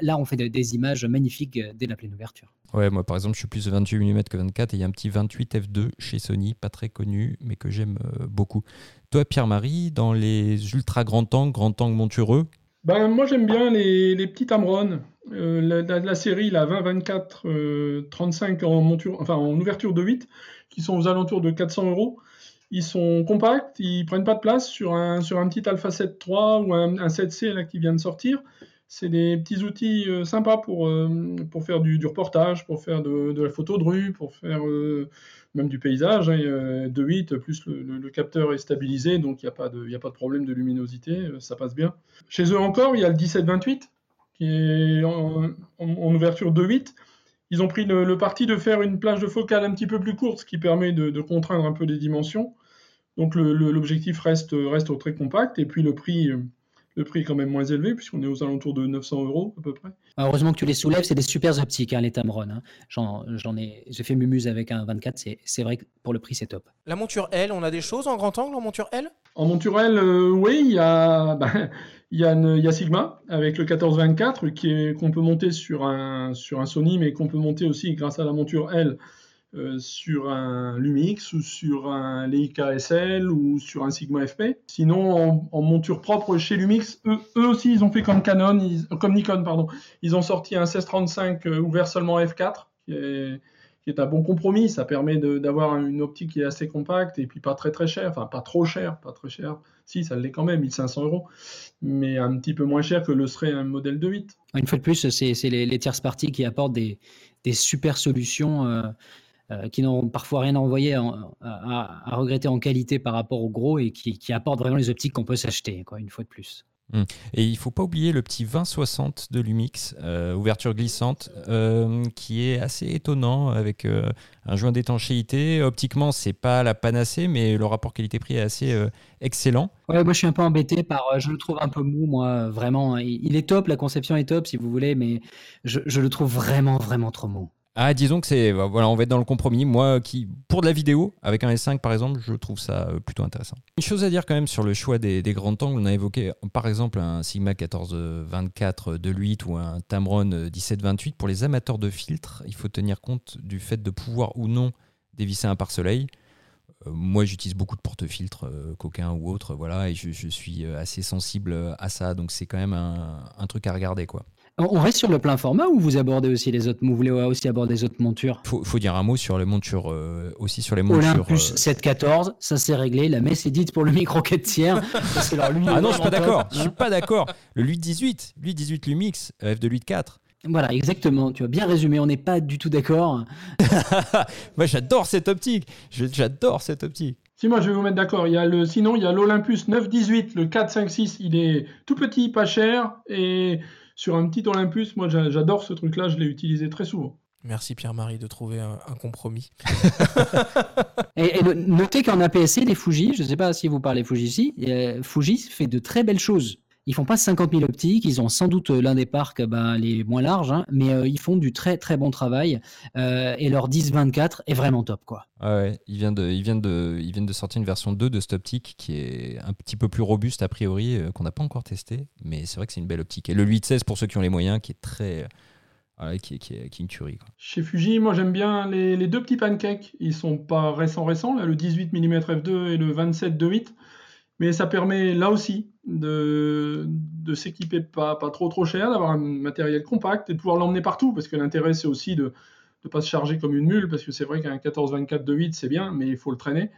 Speaker 3: là, on fait de- des images magnifiques dès la pleine ouverture.
Speaker 2: Ouais, moi, par exemple, je suis plus 28 mm que 24 et il y a un petit 28 f2 chez Sony, pas très connu, mais que j'aime beaucoup. Toi, Pierre-Marie, dans les ultra grand angle, grand angle montureux,
Speaker 4: Ben, moi, j'aime bien les, les petits Tamron. Euh, la, série, la 20, 24, euh, 35 en, ouverture de 8, qui sont aux alentours de 400 euros. Ils sont compacts, ils prennent pas de place sur un, sur un petit Alpha 7 III ou un, un 7C là, qui vient de sortir. C'est des petits outils euh, sympas pour, pour faire du, reportage, pour faire de, de la photo de rue, pour faire même du paysage. Hein, euh, de 8, plus le, capteur est stabilisé, donc il n'y a, pas de- a pas de problème de luminosité, euh, ça passe bien. Chez eux encore, il y a le 17-28 qui est en, ouverture 2.8. Ils ont pris le, parti de faire une plage de focale un petit peu plus courte, ce qui permet de, contraindre un peu les dimensions. Donc l'objectif reste, reste très compact et puis le prix, euh, le prix est quand même moins élevé puisqu'on est aux alentours de 900 euros à peu près.
Speaker 3: Ah, Heureusement que tu les soulèves, c'est des super optiques, hein, les Tamron. hein. J'en, j'en ai, j'ai fait mumuse avec un 24, c'est, c'est vrai que pour le prix, c'est top.
Speaker 1: La monture L, on a des choses en grand angle en monture L?
Speaker 4: En monturel, euh, oui, il y a, ben, y, a une- il y a Sigma avec le 1424 qui est, qu'on peut monter sur un, sur un Sony, mais qu'on peut monter aussi grâce à la monture L euh, sur un Lumix ou sur un Leica SL ou sur un Sigma FP. Sinon, en, monture propre chez Lumix, eux, aussi, ils ont fait comme Canon, euh, comme Nikon, pardon. Ils ont sorti un 1635 euh, ouvert seulement F4, qui est, un bon compromis. Ça permet de- d'avoir une optique qui est assez compacte et puis pas très très cher, enfin pas trop cher, pas très cher. Si, ça l'est quand même, 1500 euros, mais un petit peu moins cher que le serait un modèle 2.8.
Speaker 3: Une fois de plus, c'est, les, les tierces parties qui apportent des, super solutions euh, qui n'ont parfois rien à envoyer, en- à, regretter en qualité par rapport au gros et qui, qui apportent vraiment les optiques qu'on peut s'acheter, quoi, une fois de plus.
Speaker 2: Et il faut pas oublier le petit 2060 de Lumix, euh, ouverture glissante, euh, qui est assez étonnant avec euh, un joint d'étanchéité. Optiquement, c'est pas la panacée, mais le rapport qualité-prix est assez excellent.
Speaker 3: Ouais, moi je suis un peu embêté par, je le trouve un peu mou, moi, vraiment. Il, il est top, la conception est top si vous voulez, mais je, je le trouve vraiment, vraiment trop mou.
Speaker 2: Ah, disons que c'est voilà, on va être dans le compromis. Moi, qui pour de la vidéo avec un S5 par exemple, je trouve ça euh, plutôt intéressant. Une chose à dire quand même sur le choix des, grands angles. On a évoqué par exemple un Sigma 1424 de l'8 ou un Tamron 1728 pour les amateurs de filtres. Il faut tenir compte du fait de pouvoir ou non dévisser un pare-soleil. Euh, moi, j'utilise beaucoup de porte-filtres, euh, coquins ou autres, voilà, et je, suis assez sensible à ça, donc c'est quand même un, un truc à regarder, quoi.
Speaker 3: On reste sur le plein format ou vous abordez aussi les autres Vous voulez aussi aborder les autres montures?
Speaker 2: Faut, faut dire un mot sur les montures, euh, aussi sur les montures.
Speaker 3: Olympus 714, ça c'est réglé. La messe est dite pour le micro 4 tiers.
Speaker 2: ah non, je suis pas d'accord. Je suis pas d'accord. Le 818, 818 Lumix, F de 84.
Speaker 3: Voilà, exactement. Tu as bien résumé. On n'est pas du tout d'accord.
Speaker 2: moi, j'adore cette optique. J'adore cette optique.
Speaker 4: Si moi je vais vous mettre d'accord, il y a le sinon il y a l'Olympus 918, le 456, il est tout petit, pas cher et sur un petit Olympus, moi j'adore ce truc-là, je l'ai utilisé très souvent.
Speaker 1: Merci Pierre-Marie de trouver un, compromis.
Speaker 3: et, notez qu'en APS-C, les Fuji, je ne sais pas si vous parlez Fuji ici, euh, Fuji fait de très belles choses. Ils font pas 50 000 optiques, ils ont sans doute euh, l'un des parcs ben, les moins larges, hein, mais euh, ils font du très très bon travail euh, et leur 10-24 est vraiment top. Quoi.
Speaker 2: ouais, ils viennent, de, ils, viennent de, ils viennent de sortir une version 2 de cette optique qui est un petit peu plus robuste a priori, qu'on n'a pas encore testé, mais c'est vrai que c'est une belle optique. Et le 8-16 pour ceux qui ont les moyens, qui est très. qui, est, qui, est, une tuerie.
Speaker 4: Chez Fuji, moi j'aime bien les, les, deux petits pancakes. Ils sont pas récents récents, là, le 18 mm f2 et le 27 2.8. Mais ça permet là aussi de, s'équiper pas, pas trop trop cher, d'avoir un matériel compact et de pouvoir l'emmener partout. Parce que l'intérêt, c'est aussi de ne pas se charger comme une mule. Parce que c'est vrai qu'un 14-24 de 8, c'est bien, mais il faut le traîner.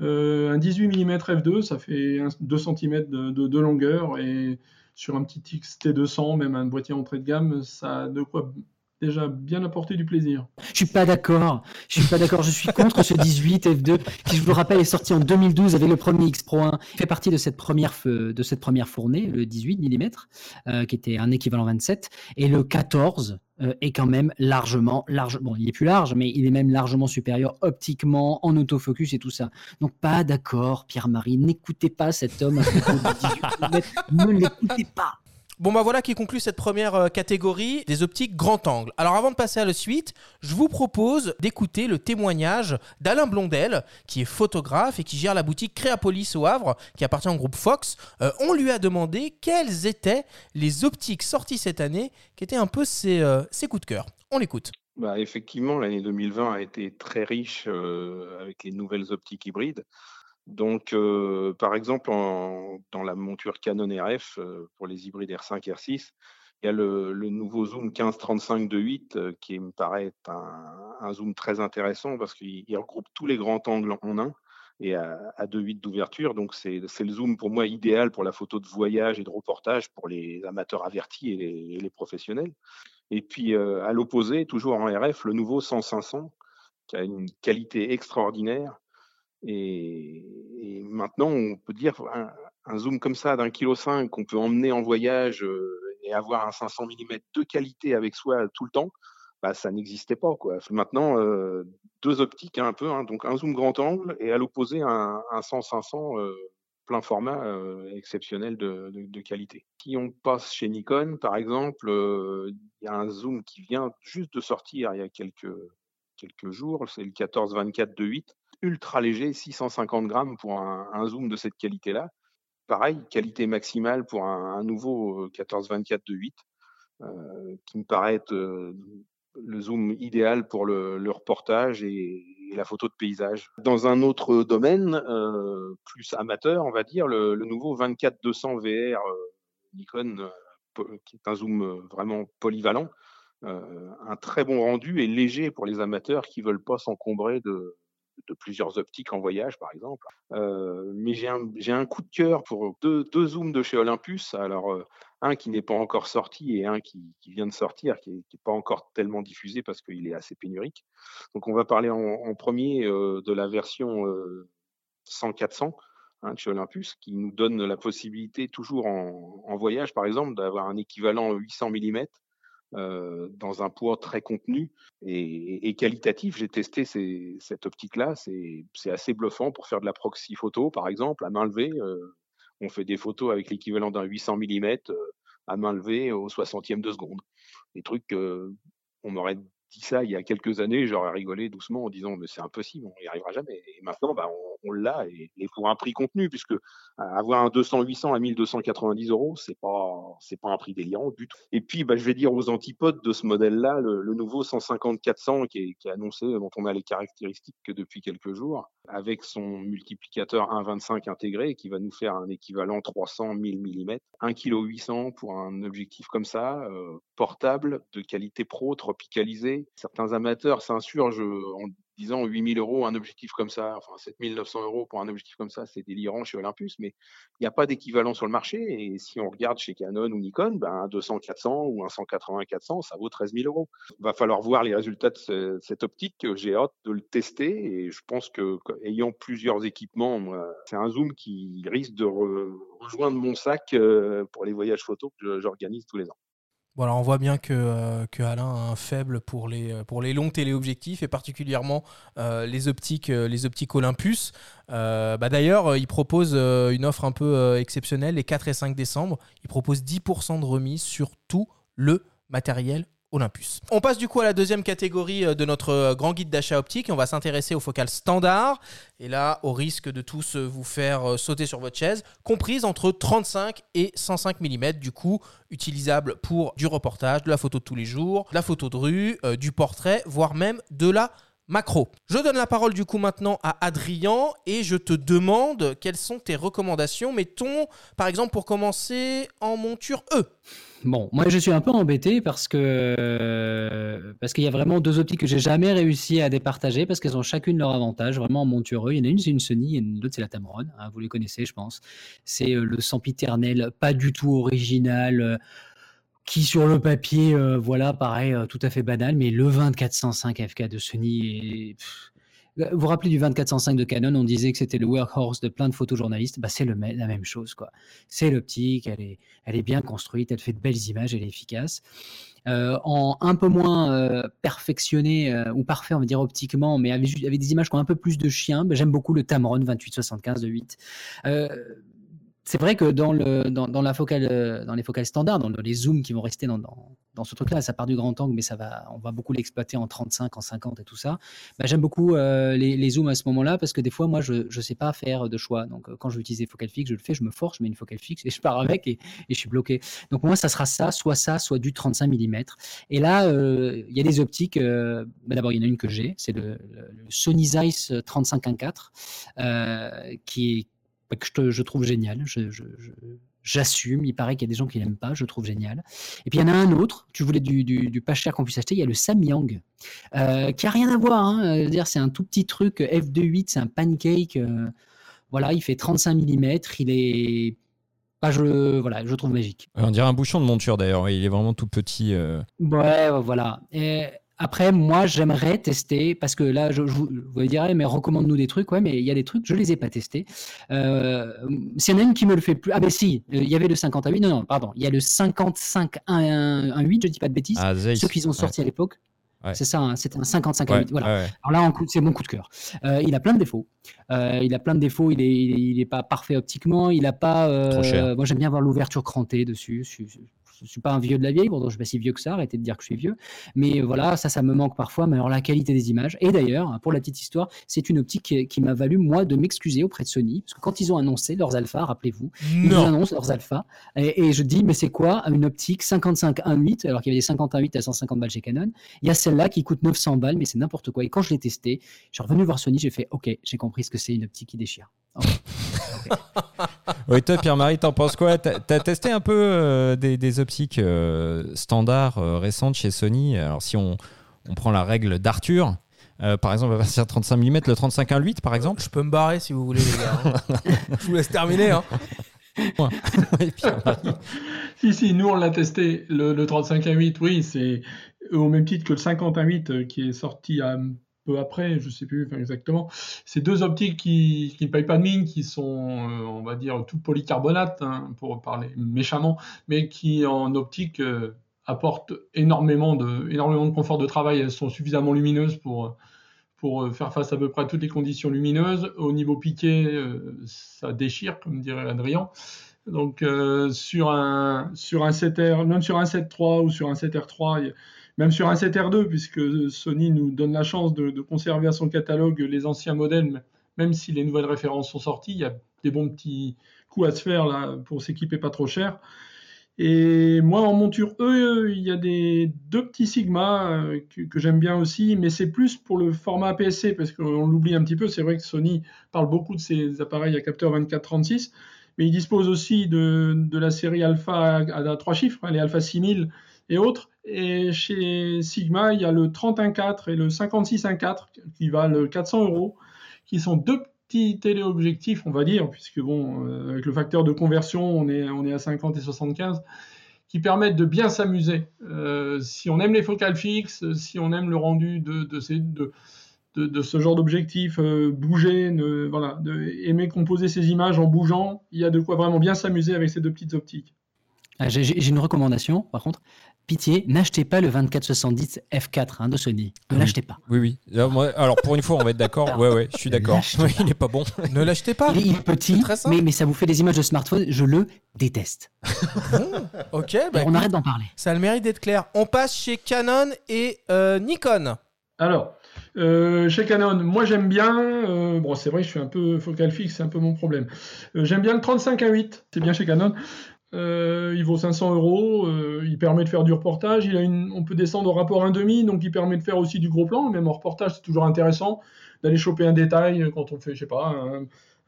Speaker 4: Euh, un 18 mm f2, ça fait 2 cm de, de, de, longueur. Et sur un petit XT200, même un boîtier entrée de gamme, ça a de quoi déjà bien apporté du plaisir.
Speaker 3: Je suis pas d'accord. Je suis pas d'accord. Je suis contre ce 18 F2 qui, je vous le rappelle, est sorti en 2012 avec le premier X Pro 1. Il fait partie de cette première de cette première fournée, le 18 mm, euh, qui était un équivalent 27, et le 14 euh, est quand même largement, large. Bon, il est plus large, mais il est même largement supérieur optiquement, en autofocus et tout ça. Donc pas d'accord, Pierre-Marie. N'écoutez pas cet homme. ne l'écoutez pas.
Speaker 1: Bon bah voilà qui conclut cette première euh, catégorie des optiques grand angle. Alors avant de passer à la suite, je vous propose d'écouter le témoignage d'Alain Blondel, qui est photographe et qui gère la boutique Créapolis au Havre, qui appartient au groupe Fox. Euh, on lui a demandé quelles étaient les optiques sorties cette année, qui étaient un peu ses, euh, coups de cœur. On l'écoute.
Speaker 8: Bah, effectivement, l'année 2020 a été très riche avec les nouvelles optiques hybrides. Donc, euh, par exemple, dans la monture Canon RF euh, pour les hybrides R5 R6, il y a le, nouveau zoom 15-35 de 8 euh, qui me paraît un, zoom très intéressant parce qu'il regroupe tous les grands angles en un et à, à 2.8 d'ouverture. Donc, c'est le zoom pour moi idéal pour la photo de voyage et de reportage pour les amateurs avertis et les, professionnels. Et puis, à l'opposé, toujours en RF, le nouveau 100-500 qui a une qualité extraordinaire et, maintenant, on peut dire un, zoom comme ça d'un kilo cinq qu'on peut emmener en voyage et avoir un 500 mm de qualité avec soi tout le temps, bah, ça n'existait pas. Quoi. Maintenant, deux optiques un peu, hein, donc un zoom grand angle et à l'opposé un, un 100-500 euh, plein format exceptionnel de, qualité. Si on passe chez Nikon, par exemple, il y a un zoom qui vient juste de sortir il y a quelques, quelques jours, c'est le 14-24 de 8 ultra léger, 650 grammes pour un, zoom de cette qualité-là. Pareil, qualité maximale pour un, nouveau 14-24 de 8, euh, qui me paraît être euh, le zoom idéal pour le, reportage et, la photo de paysage. Dans un autre domaine, euh, plus amateur, on va dire, le, nouveau 24-200 VR Nikon, qui est un zoom vraiment polyvalent, un très bon rendu et léger pour les amateurs qui veulent pas s'encombrer de, de plusieurs optiques en voyage, par exemple. Euh, mais j'ai un, un, coup de cœur pour deux, zooms de chez Olympus. Alors, euh, un qui n'est pas encore sorti et un qui, qui vient de sortir, qui n'est pas encore tellement diffusé parce qu'il est assez pénurique. Donc, on va parler en, premier euh, de la version 100-400 hein, de chez Olympus, qui nous donne la possibilité, toujours en, en voyage, par exemple, d'avoir un équivalent 800 mm euh, dans un poids très contenu et, qualitatif. J'ai testé cette optique-là, c'est assez bluffant pour faire de la proxy photo, par exemple, à main levée. Euh, on fait des photos avec l'équivalent d'un 800 mm euh, à main levée au 60e de seconde. Des trucs qu'on aurait dit ça il y a quelques années, j'aurais rigolé doucement en disant mais c'est impossible, on n'y arrivera jamais. Et maintenant, bah, on, l'a et, pour un prix contenu, puisque avoir un 200-800 à 1290 euros, c'est pas c'est pas un prix délirant du tout. Et puis, bah, je vais dire aux antipodes de ce modèle-là, le, nouveau 150-400 qui est, annoncé, dont on a les caractéristiques que depuis quelques jours, avec son multiplicateur 1,25 intégré, qui va nous faire un équivalent 300 1000 mm, 1 kg 800 pour un objectif comme ça, euh, portable, de qualité pro, tropicalisé. Certains amateurs s'insurgent en disant 8000 euros un objectif comme ça, enfin 7900 euros pour un objectif comme ça, c'est délirant chez Olympus, mais il n'y a pas d'équivalent sur le marché. Et si on regarde chez Canon ou Nikon, ben, un 200-400 ou un 180-400, ça vaut 13 000 euros. Il va falloir voir les résultats de cette optique. J'ai hâte de le tester et je pense que ayant plusieurs équipements, c'est un zoom qui risque de rejoindre mon sac euh, pour les voyages photos que j'organise tous les ans.
Speaker 1: Voilà, on voit bien que, euh, que, Alain a un faible pour les, euh, pour les longs téléobjectifs et particulièrement euh, les, optiques, les optiques Olympus. bah D'ailleurs, il propose une offre un peu exceptionnelle les 4 et 5 décembre. Il propose 10% de remise sur tout le matériel On passe du coup à la deuxième catégorie euh, de notre euh, grand guide d'achat optique. On va s'intéresser aux focales standards. Et là, au risque de tous euh, vous faire sauter sur votre chaise, comprise entre 35 et 105 mm, du coup, utilisable pour du reportage, de la photo de tous les jours, de la photo de rue, du portrait, voire même de la macro. Je donne la parole du coup maintenant à Adrien et je te demande quelles sont tes recommandations. Mettons par exemple pour commencer en monture E.
Speaker 3: Bon, moi je suis un peu embêté parce que parce qu'il y a vraiment deux optiques que j'ai jamais réussi à départager parce qu'elles ont chacune leur avantage vraiment en monture E. Il y en a une c'est une Sony et l'autre c'est la Tamron. Hein, vous les connaissez je pense. C'est euh, le sempiternel, pas du tout original. Qui sur le papier, euh, voilà, paraît euh, tout à fait banal, mais le 2405 FK de Sony Vous vous rappelez du 2405 de Canon On disait que c'était le workhorse de plein de photojournalistes. Bah, c'est la même chose, quoi. C'est l'optique, elle est, est bien construite, elle fait de belles images, elle est efficace. Euh, en un peu moins perfectionné ou parfait, on va dire optiquement, mais avec, des images qui ont un peu plus de chien, bah, j'aime beaucoup le Tamron 2875 de 8 c'est vrai que dans, euh, les focales standards, dans les zooms qui vont rester dans, ce truc-là, ça part du grand angle, mais on va beaucoup l'exploiter en 35, en 50 et tout ça. Bah, j'aime beaucoup euh, les, zooms à ce moment-là parce que des fois, moi, je ne sais pas faire de choix. Donc, euh, quand je veux utiliser focale fixe, je le fais, je me force, je mets une focale fixe et je pars avec et, je suis bloqué. Donc, moi, ça sera ça, soit ça, soit du 35 mm. Et là, il y a des optiques. Bah, d'abord, il y en a une que j'ai, c'est le, Sony Zeiss 35-1.4 qui est que je, trouve génial. j'assume. Il paraît qu'il y a des gens qui l'aiment pas. Je trouve génial. Et puis il y en a un autre. Tu voulais du, pas cher qu'on puisse acheter. Il y a le Samyang, euh, qui a rien à voir. Hein. dire, c'est un tout petit truc f2.8. C'est un pancake. Euh, voilà, il fait 35 mm. Il est pas je, voilà, je trouve magique.
Speaker 2: On dirait un bouchon de monture d'ailleurs. Il est vraiment tout petit. Euh.
Speaker 3: Ouais, voilà. Et après, moi, j'aimerais tester, parce que là, je, vous, vous direz, mais recommande-nous des trucs. Ouais, mais il y a des trucs, je les ai pas testés. Euh, S'il y en a une qui me le fait plus. Ah, ben si, euh, il y avait le 50 à 8. Non, non, pardon. Il y a le 55 1, 8, je dis pas de bêtises. Ah, Ceux qu'ils ont sortis à l'époque. C'est ça, hein, c'était un 55 à 8. Voilà. Alors là, c'est mon coup de cœur. Euh, il a plein de défauts. Euh, il a plein de défauts. Il est, il est, pas parfait optiquement. Il a pas. Euh, moi, j'aime bien voir l'ouverture crantée dessus je suis pas un vieux de la vieille, pourtant je suis pas si vieux que ça, arrêtez de dire que je suis vieux. Mais voilà, ça, ça me manque parfois. Mais alors la qualité des images. Et d'ailleurs, pour la petite histoire, c'est une optique qui, m'a valu moi de m'excuser auprès de Sony, parce que quand ils ont annoncé leurs alphas, rappelez-vous, ils annoncent leurs alphas, et, je dis mais c'est quoi une optique 55 1.8 alors qu'il y avait des 50 1.8 à 150 balles chez Canon. Il y a celle-là qui coûte 900 balles, mais c'est n'importe quoi. Et quand je l'ai testé, je suis revenu voir Sony, j'ai fait OK, j'ai compris ce que c'est une optique qui déchire.
Speaker 2: oui, toi, Pierre-Marie, t'en penses quoi? T'as as testé un peu euh, des, optiques euh, standards euh, récentes chez Sony? Alors, si on, on prend la règle d'Arthur, par exemple, à partir de 35 mm, le 35 1.8 par exemple?
Speaker 1: Je peux me barrer si vous voulez, les gars. Hein. Je vous laisse terminer. Hein.
Speaker 4: si, si, nous on l'a testé. Le, le 35 1.8, oui, c'est au même titre que le 50 1.8 qui est sorti à peu après, je sais plus exactement. C'est deux optiques qui, ne payent pas de mine, qui sont, euh, on va dire, tout polycarbonate, hein, pour parler méchamment, mais qui en optique euh, apportent énormément de, énormément de confort de travail. Elles sont suffisamment lumineuses pour, pour faire face à peu près à toutes les conditions lumineuses. Au niveau piqué, euh, ça déchire, comme dirait Adrien. Donc sur un sur un 7R, même sur un 7.3 ou sur un 7R3, même sur un 7R2, puisque Sony nous donne la chance de, conserver à son catalogue les anciens modèles, même si les nouvelles références sont sorties, il y a des bons petits coups à se faire là pour s'équiper pas trop cher. Et moi, en monture E, il y a des deux petits Sigma euh, que, j'aime bien aussi, mais c'est plus pour le format APS-C, parce qu'on l'oublie un petit peu. C'est vrai que Sony parle beaucoup de ses appareils à capteur 24-36, mais il dispose aussi de, la série Alpha à, trois chiffres, hein, les Alpha 6000 et autres. Et chez Sigma, il y a le 31.4 et le 56.1.4 qui valent 400 euros, qui sont deux petits téléobjectifs, on va dire, puisque bon, euh, avec le facteur de conversion, on est, à 50 et 75, qui permettent de bien s'amuser. Euh, si on aime les focales fixes, si on aime le rendu de, ce genre d'objectif, euh, bouger, aimer composer ces images en bougeant, il y a de quoi vraiment bien s'amuser avec ces deux petites optiques.
Speaker 3: Ah, j'ai une recommandation, par contre pitié, n'achetez pas le 2470 F4 hein, de Sony. Ne l'achetez pas.
Speaker 2: Oui, oui. Alors, pour une fois, on va être d'accord. Ouais, ouais, je suis d'accord. il n'est pas bon.
Speaker 1: ne l'achetez pas.
Speaker 3: Il, est petit, mais, mais ça vous fait des images de smartphone. Je le déteste.
Speaker 1: ok,
Speaker 3: bah, on arrête d'en parler.
Speaker 1: Ça a le mérite d'être clair. On passe chez Canon et euh, Nikon.
Speaker 4: Alors, euh, chez Canon, moi j'aime bien, euh, bon c'est vrai je suis un peu focal fixe, c'est un peu mon problème. j'aime bien le 35 à 8, c'est bien chez Canon. Euh, il vaut 500 euros. Euh, il permet de faire du reportage. On peut descendre au rapport 1,5, donc il permet de faire aussi du gros plan. Même en reportage, c'est toujours intéressant d'aller choper un détail quand on fait, je sais pas,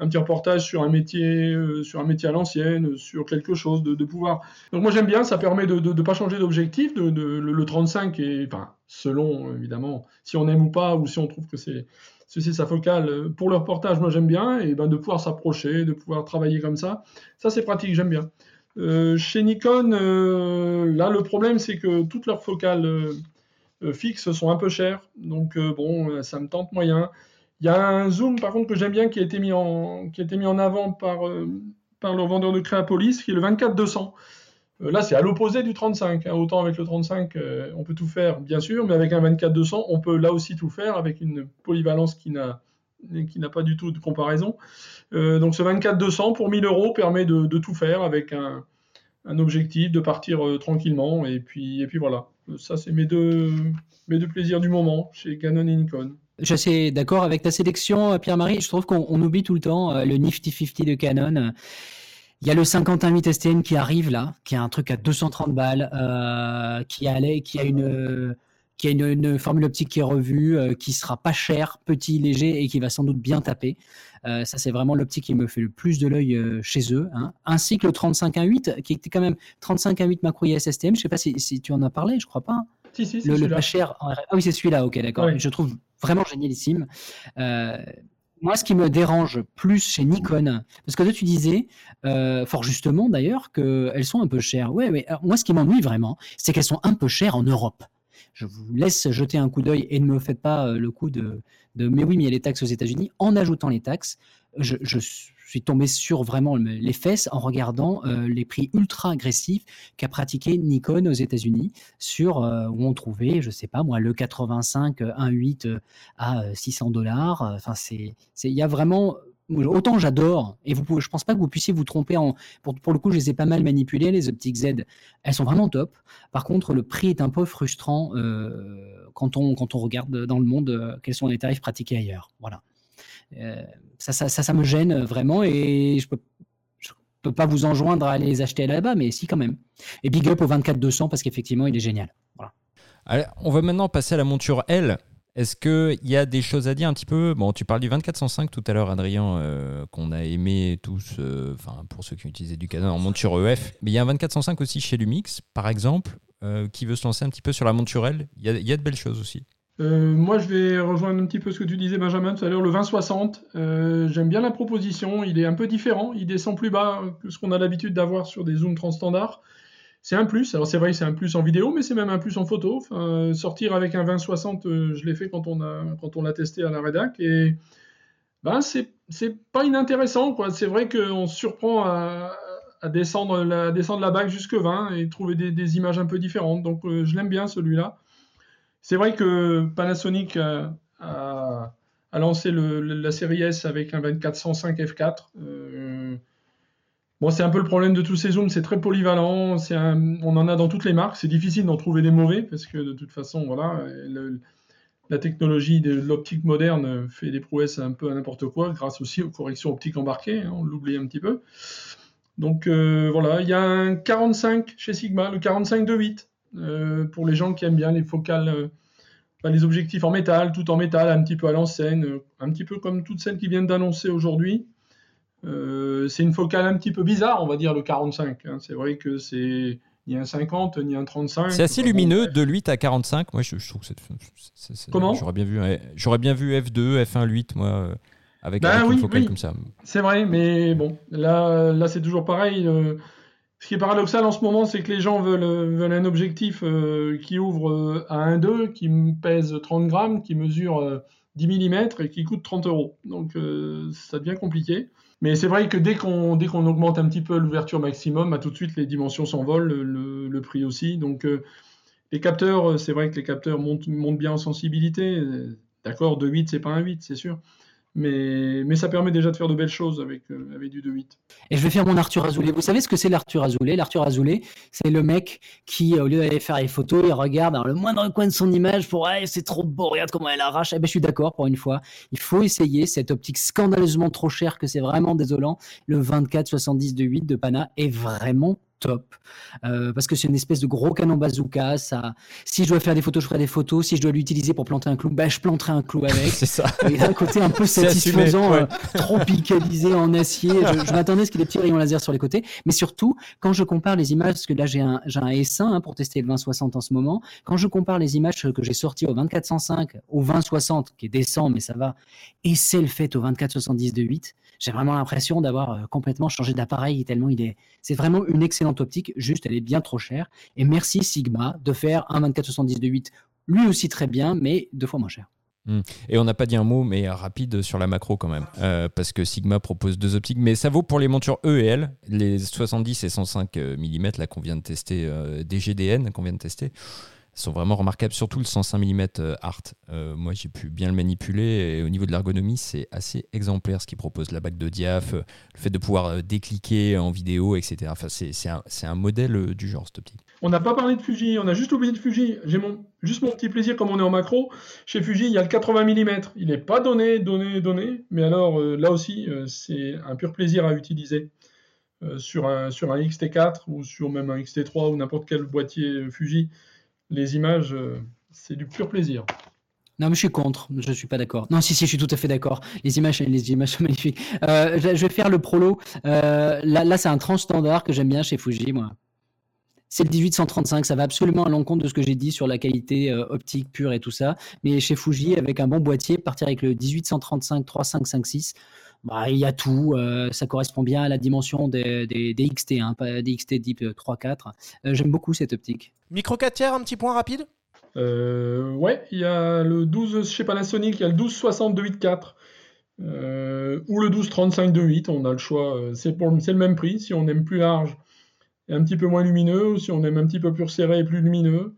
Speaker 4: un, petit reportage sur un métier, euh, sur un métier à l'ancienne, sur quelque chose, de, pouvoir. Donc moi j'aime bien. Ça permet de ne pas changer d'objectif. De, le, 35 est, enfin, selon évidemment, si on aime ou pas, ou si on trouve que c'est c'est sa focale. Pour le reportage, moi j'aime bien, et ben de pouvoir s'approcher, de pouvoir travailler comme ça, ça c'est pratique, j'aime bien. Euh, chez Nikon, euh, là, le problème, c'est que toutes leurs focales euh, fixes sont un peu chères. Donc, bon, ça me tente moyen. Il y a un zoom, par contre, que j'aime bien, qui a été mis en, avant par, par le vendeur de Créapolis, qui est le 24-200. là, c'est à l'opposé du 35. Hein. Autant avec le 35, on peut tout faire, bien sûr, mais avec un 24-200, on peut là aussi tout faire avec une polyvalence qui n'a qui n'a pas du tout de comparaison. Euh, donc ce 24-200 pour 1000 euros permet de, tout faire avec un, objectif, de partir euh, tranquillement. Et puis, et puis voilà, ça c'est mes deux, mes deux plaisirs du moment chez Canon et Nikon.
Speaker 3: Je suis d'accord avec ta sélection, euh, Pierre-Marie. Je trouve qu'on oublie tout le temps le Nifty 50 de Canon. Il y a le 51.8 STN qui arrive là, qui a un truc à 230 balles, qui, a, qui a une qui a une, formule optique qui est revue, euh, qui sera pas cher, petit, léger et qui va sans doute bien taper. Euh, ça, c'est vraiment l'optique qui me fait le plus de l'œil euh, chez eux. Hein. Ainsi que le 35.1.8, qui était quand même 35.1.8 macro STM. Je sais pas si, tu en as parlé, je crois pas.
Speaker 4: Si, si,
Speaker 3: le, le pas cher. Ah oui, c'est celui-là, ok, d'accord. Je trouve vraiment génialissime. moi, ce qui me dérange plus chez Nikon, parce que toi, tu disais, fort justement d'ailleurs, qu'elles sont un peu chères. Ouais, mais moi, ce qui m'ennuie vraiment, c'est qu'elles sont un peu chères en Europe je vous laisse jeter un coup d'œil et ne me faites pas euh, le coup de, mais oui, mais il y a les taxes aux États-Unis. En ajoutant les taxes, je, suis tombé sur vraiment les fesses en regardant euh, les prix ultra agressifs qu'a pratiqué Nikon aux États-Unis sur euh, où on trouvait, je sais pas moi, le 85 1.8 à 600 dollars. Enfin, c'est, il y a vraiment autant j'adore, et vous pouvez, je pense pas que vous puissiez vous tromper en. Pour, le coup, je les ai pas mal manipulées, les optiques Z. Elles sont vraiment top. Par contre, le prix est un peu frustrant euh, quand, on, quand on regarde dans le monde euh, quels sont les tarifs pratiqués ailleurs. Voilà. Euh, ça, ça, me gêne vraiment, et je peux, je peux pas vous enjoindre à les acheter là-bas, mais si quand même. Et big up au 24-200 parce qu'effectivement, il est génial. Voilà.
Speaker 2: On va maintenant passer à la monture L. Est-ce qu'il y a des choses à dire un petit peu? Bon, tu parles du 2405 tout à l'heure, Adrien, euh, qu'on a aimé tous, euh, enfin pour ceux qui utilisaient du Canon en monture EF. Mais il y a un 2405 aussi chez Lumix, par exemple, euh, qui veut se lancer un petit peu sur la monture L. Il y a, de belles choses aussi.
Speaker 4: moi, je vais rejoindre un petit peu ce que tu disais, Benjamin, tout à l'heure, le 2060. J'aime bien la proposition. Il est un peu différent. Il descend plus bas que ce qu'on a l'habitude d'avoir sur des zooms transstandards c'est un plus. Alors c'est vrai, c'est un plus en vidéo, mais c'est même un plus en photo. sortir avec un 2060, euh, je l'ai fait quand on a quand on l'a testé à la rédac et ben c'est c'est pas inintéressant quoi. C'est vrai qu'on se surprend à, descendre la descendre la bague jusque 20 et trouver des, images un peu différentes. Donc euh, je l'aime bien celui-là. C'est vrai que Panasonic a, lancé la série S avec un 2405 f4. Bon, c'est un peu le problème de tous ces zooms, c'est très polyvalent, on en a dans toutes les marques, c'est difficile d'en trouver des mauvais parce que de toute façon, voilà, la technologie de l'optique moderne fait des prouesses un peu à n'importe quoi, grâce aussi aux corrections optiques embarquées, hein, on l'oublie un petit peu. Donc euh, voilà, il y a un 45 chez Sigma, le 45 de 8, euh, pour les gens qui aiment bien les focales, euh, les objectifs en métal, tout en métal, un petit peu à l'ancienne, un petit peu comme toutes celles qui viennent d'annoncer aujourd'hui. C'est une focale un petit peu bizarre, on va dire, le 45. Hein. C'est vrai que c'est ni un 50, ni un 35.
Speaker 2: C'est assez lumineux, de 8 à 45. Moi, je, trouve que c'est.
Speaker 4: Comment?
Speaker 2: J'aurais bien, vu, j'aurais bien vu F2, F1, 8, moi avec, ben une focale comme ça.
Speaker 4: C'est vrai, mais bon, là, là c'est toujours pareil. Euh, ce qui est paradoxal en ce moment, c'est que les gens veulent, euh, veulent un objectif euh, qui ouvre à 1,2, qui pèse 30 grammes, qui mesure 10 mm et qui coûte 30 euros. Donc ça devient compliqué. Mais c'est vrai que dès qu'on dès augmente un petit peu l'ouverture maximum, bah, tout de suite les dimensions s'envolent, le, prix aussi. Donc les capteurs, c'est vrai que les capteurs montent, montent bien en sensibilité. D'accord, 2,8 c'est pas un 8, c'est sûr. Mais, mais ça permet déjà de faire de belles choses avec, euh, avec du 2.8.
Speaker 3: Et je vais faire mon Arthur Azoulay. Vous savez ce que c'est l'Arthur Azoulay? L'Arthur Azoulay, c'est le mec qui, au lieu d'aller faire les photos, il regarde dans le moindre coin de son image pour ah, c'est trop beau, regarde comment elle arrache. Eh ben, je suis d'accord pour une fois. Il faut essayer cette optique scandaleusement trop chère que c'est vraiment désolant. Le 24-70 de 8 de Pana est vraiment top. Euh, parce que c'est une espèce de gros canon bazooka. Ça, si je dois faire des photos, je ferai des photos. Si je dois l'utiliser pour planter un clou, bah, je planterai un clou avec.
Speaker 2: c'est ça.
Speaker 3: Il y a un côté un peu satisfaisant, euh, tropicalisé en acier. Je, m'attendais à ce qu'il y ait des petits rayons laser sur les côtés. Mais surtout, quand je compare les images, parce que là j'ai un, j'ai un S1 hein, pour tester le 2060 en ce moment, quand je compare les images que j'ai sorties au 2405, au 2060, qui est décent, mais ça va, et celles faites au 2470 de 8, j'ai vraiment l'impression d'avoir euh, complètement changé d'appareil tellement il est. C'est vraiment une excellente optique, juste elle est bien trop chère. Et merci Sigma de faire un 24-70 de 8, lui aussi très bien, mais deux fois moins cher.
Speaker 2: Hmm. Et on n'a pas dit un mot, mais rapide sur la macro quand même, euh, parce que Sigma propose deux optiques, mais ça vaut pour les montures E et L, les 70 et 105 mm là qu'on vient de tester, euh, des GDN qu'on vient de tester sont vraiment remarquables, surtout le 105 mm euh, Art. Euh, moi, j'ai pu bien le manipuler et au niveau de l'ergonomie, c'est assez exemplaire ce qu'il propose. La bague de diaph, euh, le fait de pouvoir décliquer en vidéo, etc. Enfin, c'est un, un, modèle du genre, cette optique.
Speaker 4: On n'a pas parlé de Fuji, on a juste oublié de Fuji. J'ai mon, juste mon petit plaisir, comme on est en macro. Chez Fuji, il y a le 80 mm. Il n'est pas donné, donné, donné. Mais alors, là aussi, c'est un pur plaisir à utiliser. sur, un, sur un XT4 ou sur même un XT3 ou n'importe quel boîtier Fuji les images, euh, c'est du pur plaisir.
Speaker 3: Non, mais je suis contre. Je ne suis pas d'accord. Non, si, si, je suis tout à fait d'accord. Les images, les images sont magnifiques. Euh, je, vais faire le prolo. Euh, là, là c'est un standard que j'aime bien chez Fuji, moi. C'est le 1835. Ça va absolument à l'encontre de ce que j'ai dit sur la qualité optique pure et tout ça. Mais chez Fuji, avec un bon boîtier, partir avec le 1835 3556, bah, il y a tout. ça correspond bien à la dimension des, des, des XT, hein, pas des XT Deep 3-4. J'aime beaucoup cette optique.
Speaker 1: Micro 4 tiers, un petit point rapide?
Speaker 4: Euh, Ouais, il y a le 12 chez Panasonic, il y a le 1260 2.8.4 euh, ou le 1235 2.8, on a le choix. Euh, c'est, le même prix, si on aime plus large et un petit peu moins lumineux, ou si on aime un petit peu plus serré et plus lumineux.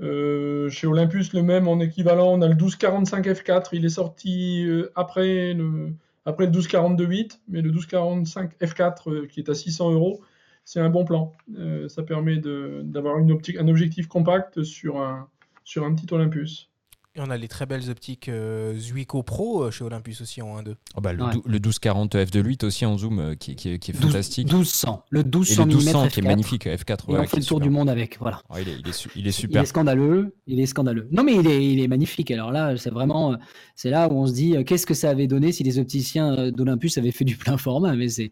Speaker 4: Euh, chez Olympus, le même en équivalent, on a le 1245 F4, il est sorti après le, après le 1242.8, mais le 1245 F4 qui est à 600 euros, c'est un bon plan. Euh, ça permet d'avoir un objectif compact sur un petit Olympus.
Speaker 1: Et on a les très belles optiques euh, Zuiko Pro euh, chez Olympus aussi en 1.2.
Speaker 2: Oh bah, le, 1240 f 8 aussi en zoom qui, qui, est fantastique.
Speaker 3: 1200. Le 1200
Speaker 2: mm F4. qui est magnifique, F4.
Speaker 3: Et on fait le tour du monde avec. Voilà.
Speaker 2: Oh, il, est, il, est, il, est, super.
Speaker 3: Il est scandaleux. Il est scandaleux. Non mais il est, il est magnifique. Alors là, c'est vraiment, c'est là où on se dit, qu'est-ce que ça avait donné si les opticiens d'Olympus avaient fait du plein format? Mais c'est,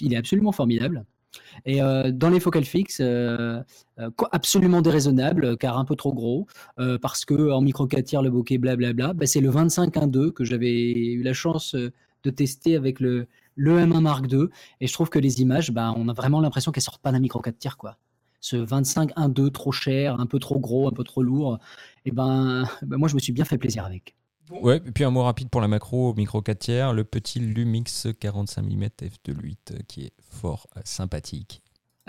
Speaker 3: il est absolument formidable. Et euh, dans les focales fixes, euh, euh, absolument déraisonnable, car un peu trop gros, parce que en micro 4 tiers, le bokeh, blablabla, bah, c'est le 25-1.2 que j'avais eu la chance de tester avec le, le M1 Mark II. Et je trouve que les images, bah, on a vraiment l'impression qu'elles sortent pas d'un micro 4 tiers, quoi. Ce 25-1.2 trop cher, un peu trop gros, un peu trop lourd, et ben, ben moi je me suis bien fait plaisir avec.
Speaker 2: Ouais, et puis un mot rapide pour la macro micro 4 tiers, le petit Lumix 45 mm f2.8 qui est fort euh, sympathique.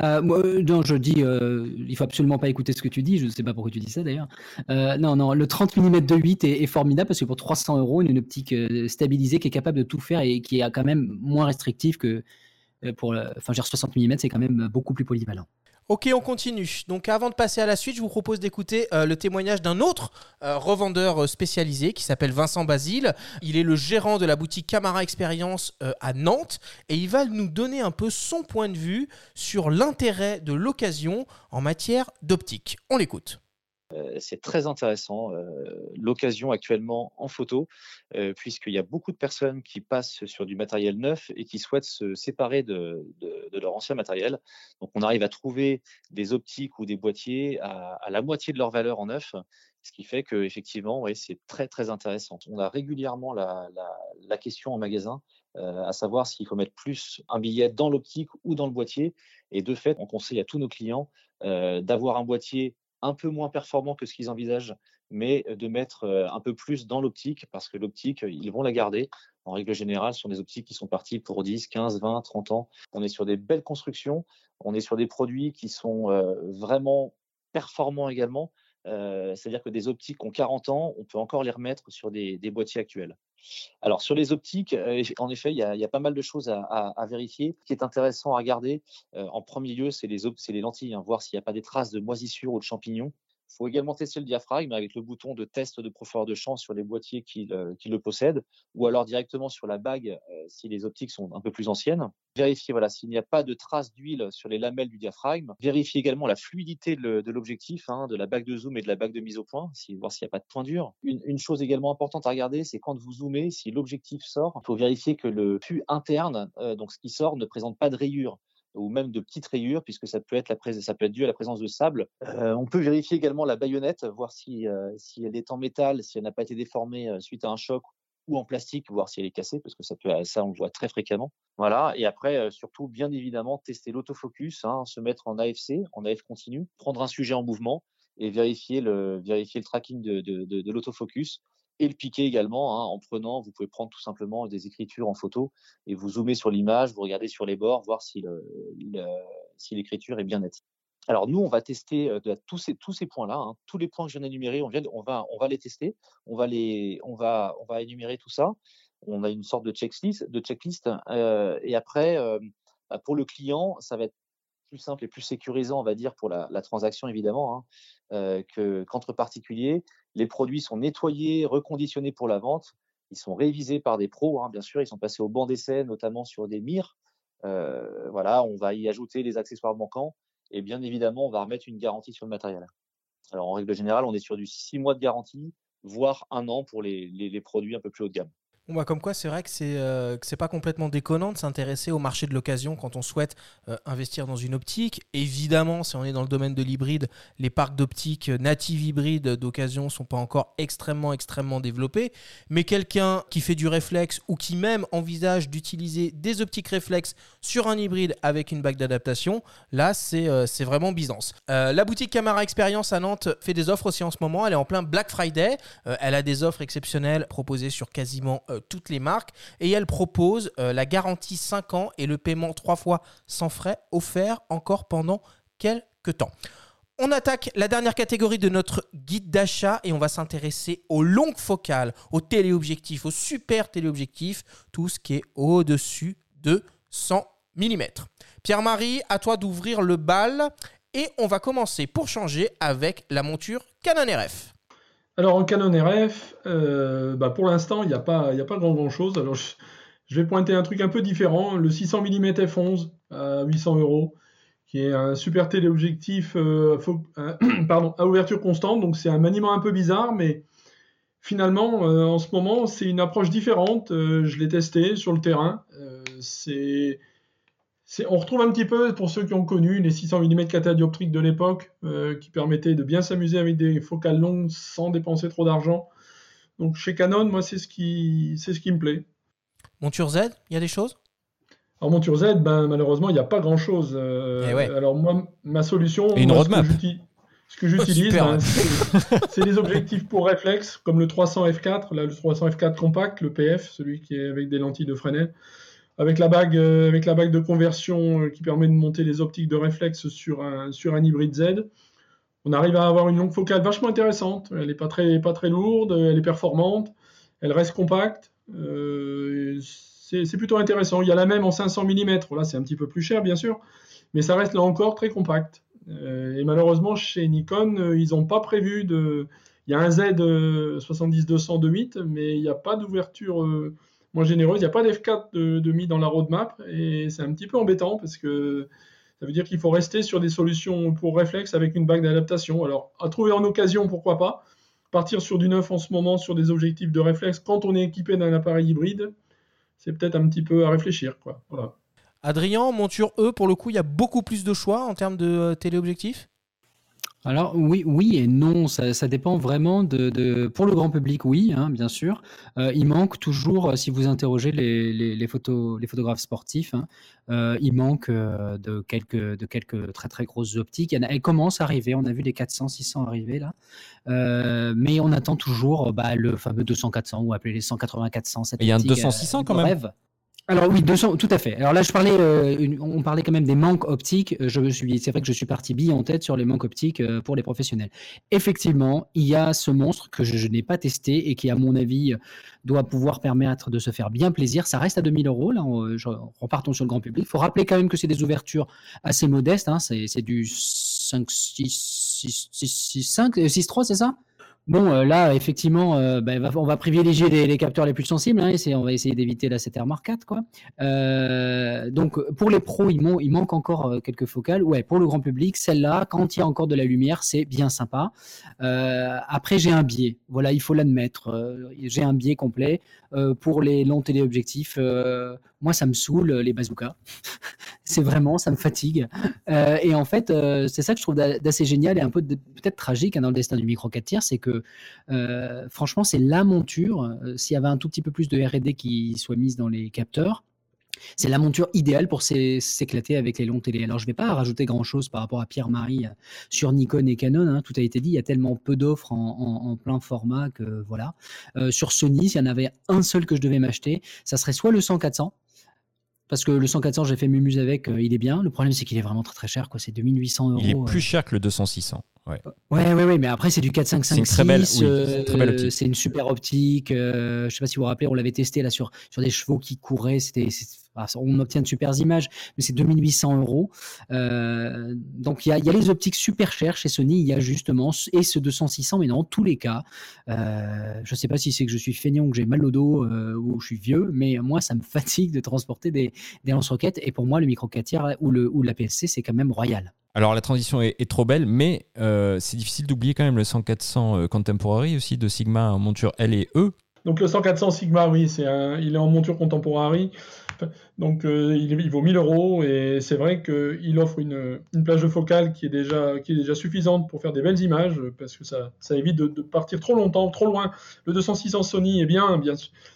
Speaker 3: Euh, euh, non, je dis, euh, il faut absolument pas écouter ce que tu dis. Je ne sais pas pourquoi tu dis ça d'ailleurs. non, non, le 30 mm de 8 est, formidable parce que pour 300 euros, une optique stabilisée qui est capable de tout faire et qui est quand même moins restrictive que pour, enfin, 60 mm, c'est quand même beaucoup plus polyvalent.
Speaker 1: Ok, on continue. Donc avant de passer à la suite, je vous propose d'écouter euh, le témoignage d'un autre euh, revendeur euh, spécialisé qui s'appelle Vincent Basile. Il est le gérant de la boutique Camara Experience à Nantes et il va nous donner un peu son point de vue sur l'intérêt de l'occasion en matière d'optique. On l'écoute.
Speaker 9: Euh, c'est très intéressant euh, l'occasion actuellement en photo, euh, puisqu'il y a beaucoup de personnes qui passent sur du matériel neuf et qui souhaitent se séparer de, leur ancien matériel. Donc on arrive à trouver des optiques ou des boîtiers à, la moitié de leur valeur en neuf, ce qui fait que effectivement, c'est très très intéressant. On a régulièrement la, question en magasin, à savoir s'il faut mettre plus un billet dans l'optique ou dans le boîtier. Et de fait, on conseille à tous nos clients d'avoir un boîtier un peu moins performant que ce qu'ils envisagent, mais de mettre un peu plus dans l'optique, parce que l'optique, ils vont la garder. En règle générale, ce sont des optiques qui sont parties pour 10, 15, 20, 30 ans. On est sur des belles constructions, on est sur des produits qui sont vraiment performants également. C'est-à-dire que des optiques ont 40 ans, on peut encore les remettre sur des boîtiers actuels. Alors sur les optiques, euh, en effet, il y, a, pas mal de choses à, vérifier. Ce qui est intéressant à regarder, euh, en premier lieu, c'est les, les, lentilles, hein, voir s'il n'y a pas des traces de moisissure ou de champignons. Il faut également tester le diaphragme avec le bouton de test de profondeur de champ sur les boîtiers qui, le possèdent, ou alors directement sur la bague euh, si les optiques sont un peu plus anciennes. Vérifier voilà, s'il n'y a pas de traces d'huile sur les lamelles du diaphragme. Vérifier également la fluidité de l'objectif, hein, de la bague de zoom et de la bague de mise au point, voir s'il n'y a pas de point dur. Une, chose également importante à regarder, c'est quand vous zoomez, si l'objectif sort, il faut vérifier que le fût interne, euh, donc ce qui sort, ne présente pas de rayures ou même de petites rayures, puisque ça peut être, la ça peut être dû à la présence de sable. Euh, on peut vérifier également la baïonnette, voir si, euh, si elle est en métal, si elle n'a pas été déformée euh, suite à un choc ou en plastique, voir si elle est cassée, parce que ça ça on le voit très fréquemment. Voilà. Et après, surtout, bien évidemment, tester l'autofocus, hein, se mettre en AFC, en AF continu, prendre un sujet en mouvement et vérifier le, vérifier le tracking de, de l'autofocus et le piquer également hein, en prenant, vous pouvez prendre tout simplement des écritures en photo et vous zoomez sur l'image, vous regardez sur les bords, voir si l'écriture est bien nette. Alors nous, on va tester euh, tous ces, tous ces points-là, hein, tous les points que je viens d'énumérer, on, on, va, on va les tester, on va, les, on, va, on va énumérer tout ça. On a une sorte de checklist, de checklist euh, et après, euh, bah, pour le client, ça va être plus simple et plus sécurisant, on va dire, pour la, transaction évidemment, hein, euh, que, qu'entre particuliers. Les produits sont nettoyés, reconditionnés pour la vente. Ils sont révisés par des pros, hein, bien sûr. Ils sont passés au banc d'essai, notamment sur des mires. Euh, voilà, on va y ajouter les accessoires manquants. Et bien évidemment, on va remettre une garantie sur le matériel. Alors, en règle générale, on est sur du 6 mois de garantie, voire un an pour les produits un peu plus haut de gamme.
Speaker 1: Bah, comme quoi, c'est vrai que c'est euh, pas complètement déconnant de s'intéresser au marché de l'occasion quand on souhaite euh, investir dans une optique. Évidemment, si on est dans le domaine de l'hybride, les parcs d'optique native hybride d'occasion sont pas encore extrêmement extrêmement développés. Mais quelqu'un qui fait du réflexe ou qui même envisage d'utiliser des optiques réflexes sur un hybride avec une bague d'adaptation, là c'est euh, c'est vraiment Byzance. la boutique Camara Experience à Nantes fait des offres aussi en ce moment. Elle est en plein Black Friday. elle a des offres exceptionnelles proposées sur quasiment euh, toutes les marques et elle propose euh, la garantie 5 ans et le paiement 3 fois sans frais offert encore pendant quelques temps. On attaque la dernière catégorie de notre guide d'achat et on va s'intéresser aux longues focales, aux téléobjectifs, aux super téléobjectifs, tout ce qui est au-dessus de 100 mm. Pierre-Marie, à toi d'ouvrir le bal et on va commencer pour changer avec la monture Canon RF.
Speaker 4: Alors en Canon RF, euh, bah, pour l'instant, il n'y a pas, a pas grand, grand chose. Alors je, vais pointer un truc un peu différent, le 600 mm f11 à 800 euros, qui est un super téléobjectif euh, pardon, à ouverture constante. Donc c'est un maniement un peu bizarre, mais finalement, euh, en ce moment, c'est une approche différente. je l'ai testé sur le terrain. c'est on retrouve un petit peu, pour ceux qui ont connu, les 600 mm catadioptriques de l'époque, euh, qui permettaient de bien s'amuser avec des focales longues sans dépenser trop d'argent. Donc chez Canon, moi, c'est ce qui, c'est ce qui me plaît.
Speaker 1: Monture Z, il y a des choses?
Speaker 4: Alors monture Z, ben, malheureusement, il n'y a pas grand-chose. Euh, eh alors moi, ma solution,
Speaker 2: une roadmap.
Speaker 4: Ce que j'utilise, ben, c'est les objectifs pour réflexe, comme le 300 f4, là, le 300 f4 compact, le PF, celui qui est avec des lentilles de Fresnel avec la bague, euh, avec la bague de conversion euh, qui permet de monter les optiques de réflexe sur un, hybride Z. On arrive à avoir une longue focale vachement intéressante. Elle n'est pas très, lourde, elle est performante, elle reste compacte. Euh, c'est plutôt intéressant. Il y a la même en 500 mm. Là, c'est un petit peu plus cher, bien sûr, mais ça reste là encore très compact. et malheureusement, chez Nikon, ils n'ont pas prévu de. Il y a un Z 70-200 de 8, mais il n'y a pas d'ouverture moins généreuse. Il n'y a pas d'F4 de, mis dans la roadmap et c'est un petit peu embêtant parce que ça veut dire qu'il faut rester sur des solutions pour réflexe avec une bague d'adaptation. Alors, à trouver en occasion, pourquoi pas. Partir sur du neuf en ce moment sur des objectifs de réflexe quand on est équipé d'un appareil hybride, c'est peut-être un petit peu à réfléchir. Quoi.
Speaker 1: Adrien, monture E, pour le coup, il y a beaucoup plus de choix en termes de euh, téléobjectifs?
Speaker 3: Alors oui, oui et non, ça, dépend vraiment de, Pour le grand public, oui, hein, bien sûr. Euh, il manque toujours, euh, si vous interrogez les, photos, les photographes sportifs, hein, euh, il manque de, quelques, de quelques très très grosses optiques. Elles commencent à arriver, on a vu les 400, 600 arriver là, mais on attend toujours bah, le fameux 200-400 ou appelé les 180-400.
Speaker 2: Il y a un 200-600 quand même.
Speaker 3: Alors oui, 200, tout à fait. Alors là, je parlais, euh, on parlait quand même des manques optiques. Euh, je suis, c'est vrai que je suis parti bille en tête sur les manques optiques euh, pour les professionnels. Effectivement, il y a ce monstre que je, n'ai pas testé et qui, à mon avis, doit pouvoir permettre de se faire bien plaisir. Ça reste à 2000 euros. Là, repartons sur le grand public. Il faut rappeler quand même que c'est des ouvertures assez modestes. Hein. C'est, du 5, 6, 6, 6, 5, 6, 3, c'est ça? Bon, euh, là, effectivement, euh, bah, on va privilégier les, capteurs les plus sensibles. Hein, on va essayer d'éviter la 7 Mark 4. Quoi. Euh, donc, pour les pros, il, il manque encore quelques focales. Ouais, pour le grand public, celle-là, quand il y a encore de la lumière, c'est bien sympa. après, j'ai un biais. Voilà, il faut l'admettre. j'ai un biais complet. pour les longs téléobjectifs, moi, ça me saoule les bazookas. c'est vraiment, ça me fatigue. et en fait, c'est ça que je trouve d'assez génial et un peu peut-être tragique hein, dans le destin du micro 4 tiers, c'est que euh, franchement, c'est la monture. Euh, s'il y avait un tout petit peu plus de R&D qui soit mise dans les capteurs, c'est la monture idéale pour s'éclater avec les longs télé. Alors, je ne vais pas rajouter grand-chose par rapport à Pierre-Marie euh, sur Nikon et Canon. Hein. tout a été dit. Il y a tellement peu d'offres en, plein format que voilà. sur Sony, s'il y en avait un seul que je devais m'acheter, ça serait soit le 100-400, parce que le 100-400, j'ai fait mumuse avec, il est bien. Le problème, c'est qu'il est vraiment très très cher. C'est 2800 euros.
Speaker 2: Il est plus cher que le 200-600.
Speaker 3: Ouais. ouais, ouais, mais après, c'est du 4 5 5
Speaker 2: C'est une très belle, optique.
Speaker 3: C'est une super optique. Euh, je sais pas si vous vous rappelez, on l'avait testé là sur, sur des chevaux qui couraient. C'était, on obtient de super images, mais c'est 2800 euros. Euh, donc, il y a, les optiques super chères chez Sony. Il y a justement, et ce 200-600, mais dans tous les cas, euh, je sais pas si c'est que je suis feignant, que j'ai mal au dos euh, ou je suis vieux, mais moi, ça me fatigue de transporter des, lance-roquettes. Et pour moi, le micro 4 tiers ou, la PSC, c'est quand même royal.
Speaker 2: Alors la transition est, trop belle, mais euh, c'est difficile d'oublier quand même le 100-400 euh, Contemporary aussi de Sigma monture L et E.
Speaker 4: Donc le 100-400 Sigma, oui, c'est il est en monture Contemporary. Donc euh, il, vaut 1000 euros et c'est vrai qu'il offre une, plage de focale qui est, déjà, qui est déjà suffisante pour faire des belles images parce que ça, ça évite de, partir trop longtemps, trop loin. Le 200-600 Sony est bien, bien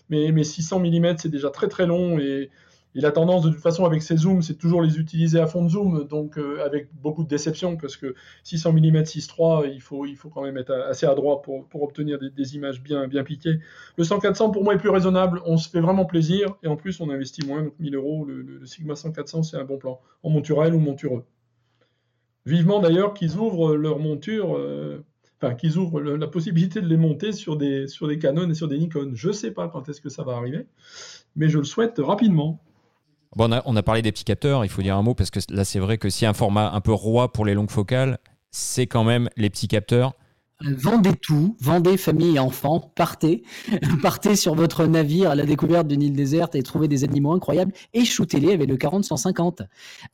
Speaker 4: mais, mais 600 mm c'est déjà très très long et il a tendance de toute façon avec ses zooms, c'est toujours les utiliser à fond de zoom, donc euh, avec beaucoup de déception parce que 600 mm 6.3, il faut, il faut quand même être assez adroit pour, pour obtenir des, images bien, piquées. Le 100-400 pour moi est plus raisonnable, on se fait vraiment plaisir et en plus on investit moins, donc 1000 euros. Le, Sigma 100-400 c'est un bon plan en monture L ou monture E. Vivement d'ailleurs qu'ils ouvrent leur monture. Euh, enfin, qu'ils ouvrent la possibilité de les monter sur des, sur des Canon et sur des Nikon. Je ne sais pas quand est-ce que ça va arriver, mais je le souhaite rapidement.
Speaker 2: Bon, on a, parlé des petits capteurs, il faut dire un mot, parce que là, c'est vrai que si un format un peu roi pour les longues focales, c'est quand même les petits capteurs.
Speaker 3: Vendez tout, vendez famille et enfants, partez, partez sur votre navire à la découverte d'une île déserte et trouvez des animaux incroyables et shootez-les avec le 40-150.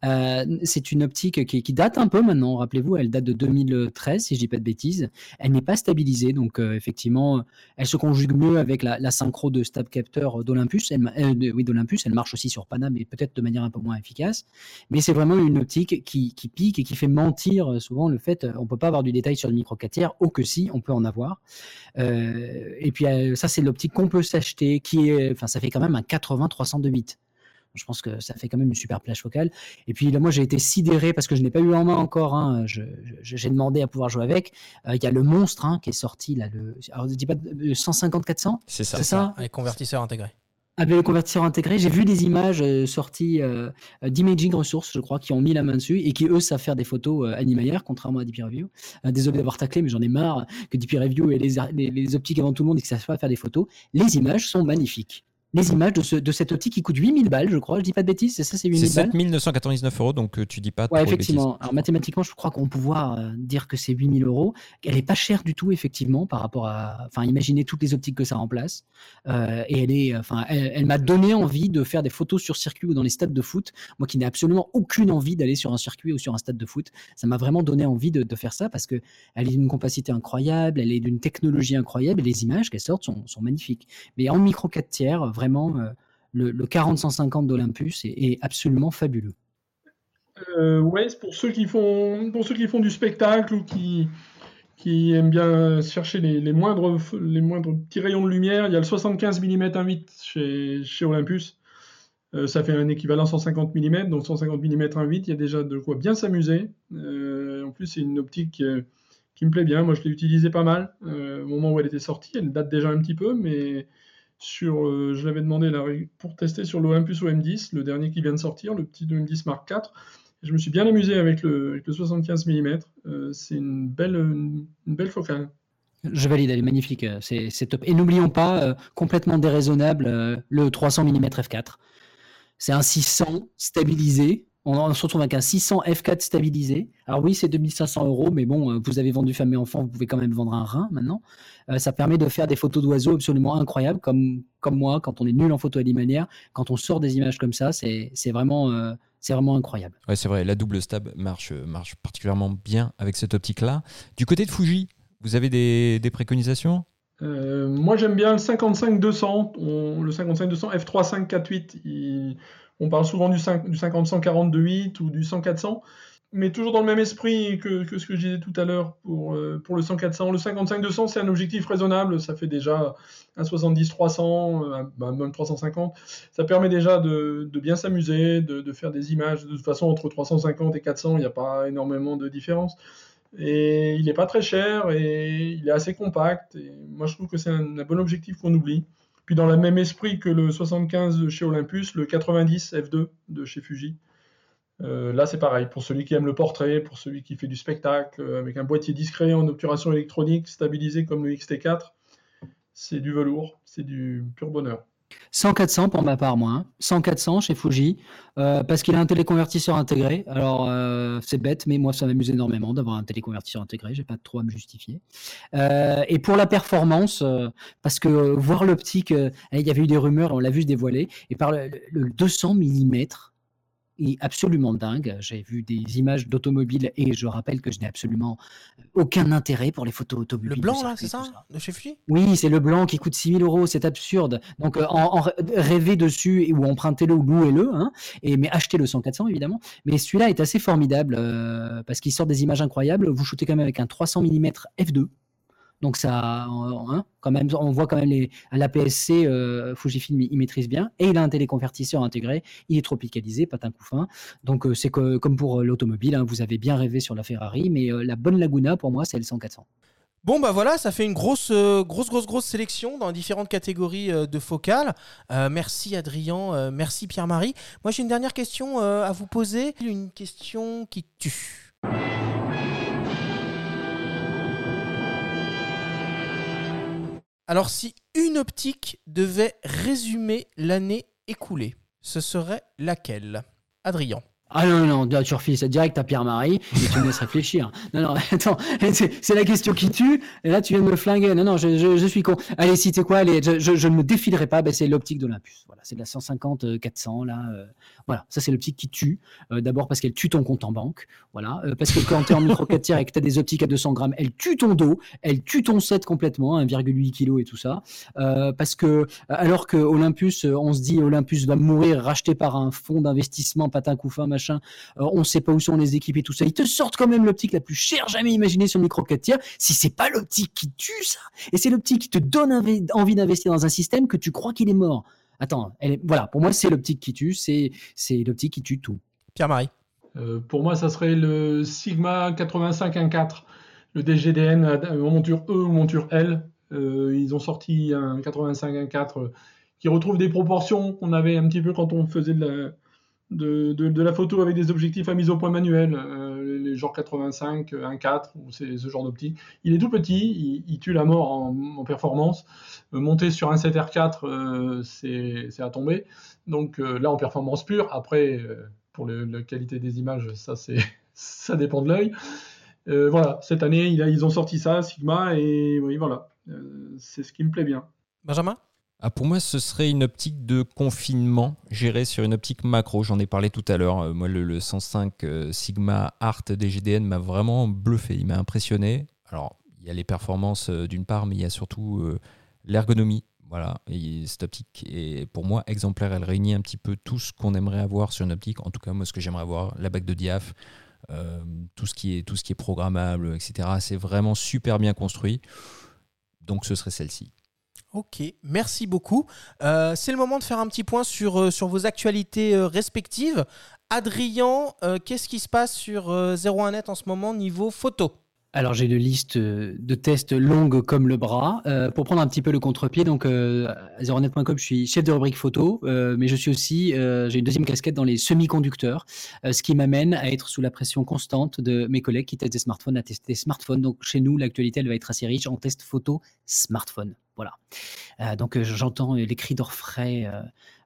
Speaker 3: Euh, c'est une optique qui, date un peu maintenant, rappelez-vous, elle date de 2013 si je dis pas de bêtises. Elle n'est pas stabilisée, donc euh, effectivement, elle se conjugue mieux avec la, synchro de Stab Capteur d'Olympus. Euh, oui, d'Olympus, elle marche aussi sur Panam, mais peut-être de manière un peu moins efficace. Mais c'est vraiment une optique qui, pique et qui fait mentir souvent le fait, on peut pas avoir du détail sur le micro 4 tiers, que si, on peut en avoir. Euh, et puis euh, ça, c'est l'optique qu'on peut s'acheter, qui est, enfin, ça fait quand même un 80-300 Je pense que ça fait quand même une super plage focale. Et puis là, moi, j'ai été sidéré parce que je n'ai pas eu en main encore. Hein, j'ai demandé à pouvoir jouer avec. Euh, il y a le monstre hein, qui est sorti là. Le, alors, dis pas 150-400.
Speaker 2: C'est ça.
Speaker 1: C'est ça? Avec convertisseur intégré.
Speaker 3: Avec le convertisseur intégré, j'ai vu des images euh, sorties euh, d'Imaging Resources, je crois, qui ont mis la main dessus et qui, eux, savent faire des photos euh, animalières, contrairement à DP Review. désolé d'avoir taclé, mais j'en ai marre que DP Review et les, les, optiques avant tout le monde et que ça savent pas faire des photos. Les images sont magnifiques. Les images de, ce, de cette optique qui coûte 8000 balles, je crois. Je dis pas de bêtises, c'est ça, c'est 8000
Speaker 2: C'est
Speaker 3: balles
Speaker 2: 7999 euros, donc euh, tu dis pas
Speaker 3: Ouais,
Speaker 2: trop
Speaker 3: effectivement. Alors mathématiquement, je crois qu'on peut pouvoir euh, dire que c'est 8000 euros. Elle est pas chère du tout, effectivement, par rapport à. Enfin, imaginez toutes les optiques que ça remplace. Euh, et elle est, enfin, elle, elle m'a donné envie de faire des photos sur circuit ou dans les stades de foot. Moi, qui n'ai absolument aucune envie d'aller sur un circuit ou sur un stade de foot, ça m'a vraiment donné envie de, de faire ça parce que elle est d'une compacité incroyable, elle est d'une technologie incroyable et les images qu'elle sortent sont, sont magnifiques. Mais en micro 4 tiers, vraiment, euh, le, le 40-150 d'Olympus est, absolument fabuleux.
Speaker 4: Euh, ouais, pour ceux qui font, pour ceux qui font du spectacle ou qui, qui aiment bien chercher les, moindres, les moindres petits rayons de lumière, il y a le 75 mm 1.8 chez, chez Olympus. Euh, ça fait un équivalent 150 mm, donc 150 mm 1.8, il y a déjà de quoi bien s'amuser. En plus, c'est une optique qui me plaît bien. Moi, je l'ai utilisée pas mal au moment où elle était sortie. Elle date déjà un petit peu, mais sur, euh, je l'avais demandé pour tester sur l'Olympus OM10, le dernier qui vient de sortir, le petit OM10 Mark IV. Je me suis bien amusé avec le, avec le 75 mm. Euh, c'est une belle, une, belle focale.
Speaker 3: Je valide, elle est magnifique, euh, c'est top. Et n'oublions pas, complètement déraisonnable, le 300 mm f4. C'est un 600 stabilisé. On, on se retrouve avec un 600 f4 stabilisé. Alors oui, c'est 2500 euros, mais bon, euh, vous avez vendu femme et enfant, vous pouvez quand même vendre un rein maintenant. Euh, ça permet de faire des photos d'oiseaux absolument incroyables, comme, comme moi, quand on est nul en photo alimentaire. Quand on sort des images comme ça, c'est c'est vraiment, euh, c'est vraiment incroyable.
Speaker 2: Ouais, c'est vrai, la double stab marche, marche particulièrement bien avec cette optique-là. Du côté de Fuji, vous avez des, des préconisations?
Speaker 4: Euh, moi, j'aime bien le 55-200. On- Le 55-200 f3.548. il- On parle souvent du, 5 du 50-140 de 8 ou du 100-400. Mais toujours dans le même esprit que, ce que je disais tout à l'heure pour, euh, le 100-400. Le 55-200, c'est un objectif raisonnable. Ça fait déjà un 70-300, un- bah, même 350. Ça permet déjà de, bien s'amuser, de, faire des images. De toute façon, entre 350 et 400, il n'y a pas énormément de différence. Et il n'est pas très cher et il est assez compact. Et moi, je trouve que c'est un bon objectif qu'on oublie. Puis dans le même esprit que le 75 de chez Olympus, le 90 f2 de chez Fuji. Euh, là, c'est pareil. Pour celui qui aime le portrait, pour celui qui fait du spectacle, euh, avec un boîtier discret en obturation électronique, stabilisé comme le XT4, c'est du velours, c'est du pur bonheur.
Speaker 3: 100-400 pour ma part, moi. hein. 100-400 chez Fuji, euh, parce qu'il a un téléconvertisseur intégré. Alors, euh, c'est bête, mais moi, ça m'amuse énormément d'avoir un téléconvertisseur intégré. J'ai pas trop à me justifier. Euh, et pour la performance, parce que voir l'optique, il y avait eu des rumeurs, on l'a vu se dévoiler, et par le, le 200 mm, est absolument dingue. J'ai vu des images d'automobiles et je rappelle que je n'ai absolument aucun intérêt pour les photos automobiles.
Speaker 1: Le blanc, là, c'est ça De chez Fuji?
Speaker 3: Oui, c'est le blanc qui coûte 6000 euros, c'est absurde. Donc, euh, en, en rê- rêvez dessus ou empruntez-le ou louez-le, hein, et, mais achetez le 100-400 évidemment. Mais celui-là est assez formidable euh, parce qu'il sort des images incroyables. Vous shootez quand même avec un 300 mm f2. Donc ça, hein, quand même, on voit quand même à l'APS-C, euh, Fujifilm, il maîtrise bien. Et il a un téléconvertisseur intégré, il est tropicalisé, pas un coup fin. Donc euh, c'est comme pour euh, l'automobile, hein, vous avez bien rêvé sur la Ferrari, mais la bonne Laguna, pour moi, c'est le 100-400.
Speaker 1: Bon bah voilà, ça fait une grosse, grosse, grosse, grosse sélection dans différentes catégories de focales. Merci Adrien, merci Pierre-Marie. Moi j'ai une dernière question à vous poser, une question qui tue. Alors si une optique devait résumer l'année écoulée, ce serait laquelle? Adrien.
Speaker 3: Ah non, non, non, tu refiles ça direct à Pierre-Marie et tu me laisses réfléchir. Non, non, attends, c'est la question qui tue. Et là, tu viens de me flinguer. Non, non, je, je, je suis con. Allez, si t'es quoi Allez, je, je, je ne me défilerai pas. Ben, c'est l'optique d'Olympus. Voilà, c'est de la 150-400. Là, euh, voilà, ça, c'est l'optique qui tue. Euh, D'abord parce qu'elle tue ton compte en banque. Voilà, euh, parce que quand tu es en micro 4 tiers et que tu as des optiques à 200 grammes, elle tue ton dos, elle tue ton set complètement, 1,8 kg et tout ça. Euh, parce que, alors que Olympus, on se dit Olympus va mourir racheté par un fonds d'investissement, patin couffin, machin. On sait pas où sont les équipes et tout ça. Ils te sortent quand même l'optique la plus chère jamais imaginée sur le micro 4 tiers. Si c'est pas l'optique qui tue ça, et c'est l'optique qui te donne envie d'investir dans un système que tu crois qu'il est mort. Attends, elle est- voilà, pour moi c'est l'optique qui tue, c'est c'est l'optique qui tue tout.
Speaker 1: Pierre-Marie.
Speaker 4: Euh, pour moi, ça serait le Sigma 8514, le DGDN euh, en monture E ou monture L. Euh, ils ont sorti un 8514 euh, qui retrouve des proportions qu'on avait un petit peu quand on faisait de la, de, de- de la photo avec des objectifs à mise au point manuel, euh, les genres 85, 1.4 ou c'est ce genre d'optique. Il est tout petit, il, il tue la mort en, en performance. Monter sur un 7R4, c'est à tomber. Donc là, en performance pure, après, pour la qualité des images, ça, ça dépend de l'œil. voilà, cette année, ils ont sorti ça, Sigma, et oui, voilà, c'est ce qui me plaît bien.
Speaker 1: Benjamin?
Speaker 2: Ah, pour moi, ce serait une optique de confinement gérée sur une optique macro. J'en ai parlé tout à l'heure. Euh, moi, le, 105 euh, Sigma Art DGDN m'a vraiment bluffé. Il m'a impressionné. Alors, il y a les performances euh, d'une part, mais il y a surtout l'ergonomie. Voilà, et cette optique est pour moi exemplaire. Elle réunit un petit peu tout ce qu'on aimerait avoir sur une optique. En tout cas, moi, ce que j'aimerais avoir, la bague de diaph, tout, ce qui est, tout ce qui est programmable, etc. C'est vraiment super bien construit. Donc, ce serait celle-ci.
Speaker 1: Ok, merci beaucoup. Euh, c'est le moment de faire un petit point sur, euh, vos actualités euh, respectives. Adrien, qu'est-ce qui se passe sur 01net en ce moment niveau photo?
Speaker 3: Alors j'ai une liste de tests longue comme le bras. pour prendre un petit peu le contre-pied, donc à zeronet.com, je suis chef de rubrique photo, mais je suis aussi, j'ai une deuxième casquette dans les semi-conducteurs, ce qui m'amène à être sous la pression constante de mes collègues qui testent des smartphones, à tester des smartphones. Donc chez nous, l'actualité, elle va être assez riche en tests photo smartphone. Voilà. Euh, donc j'entends les cris d'orfraie euh,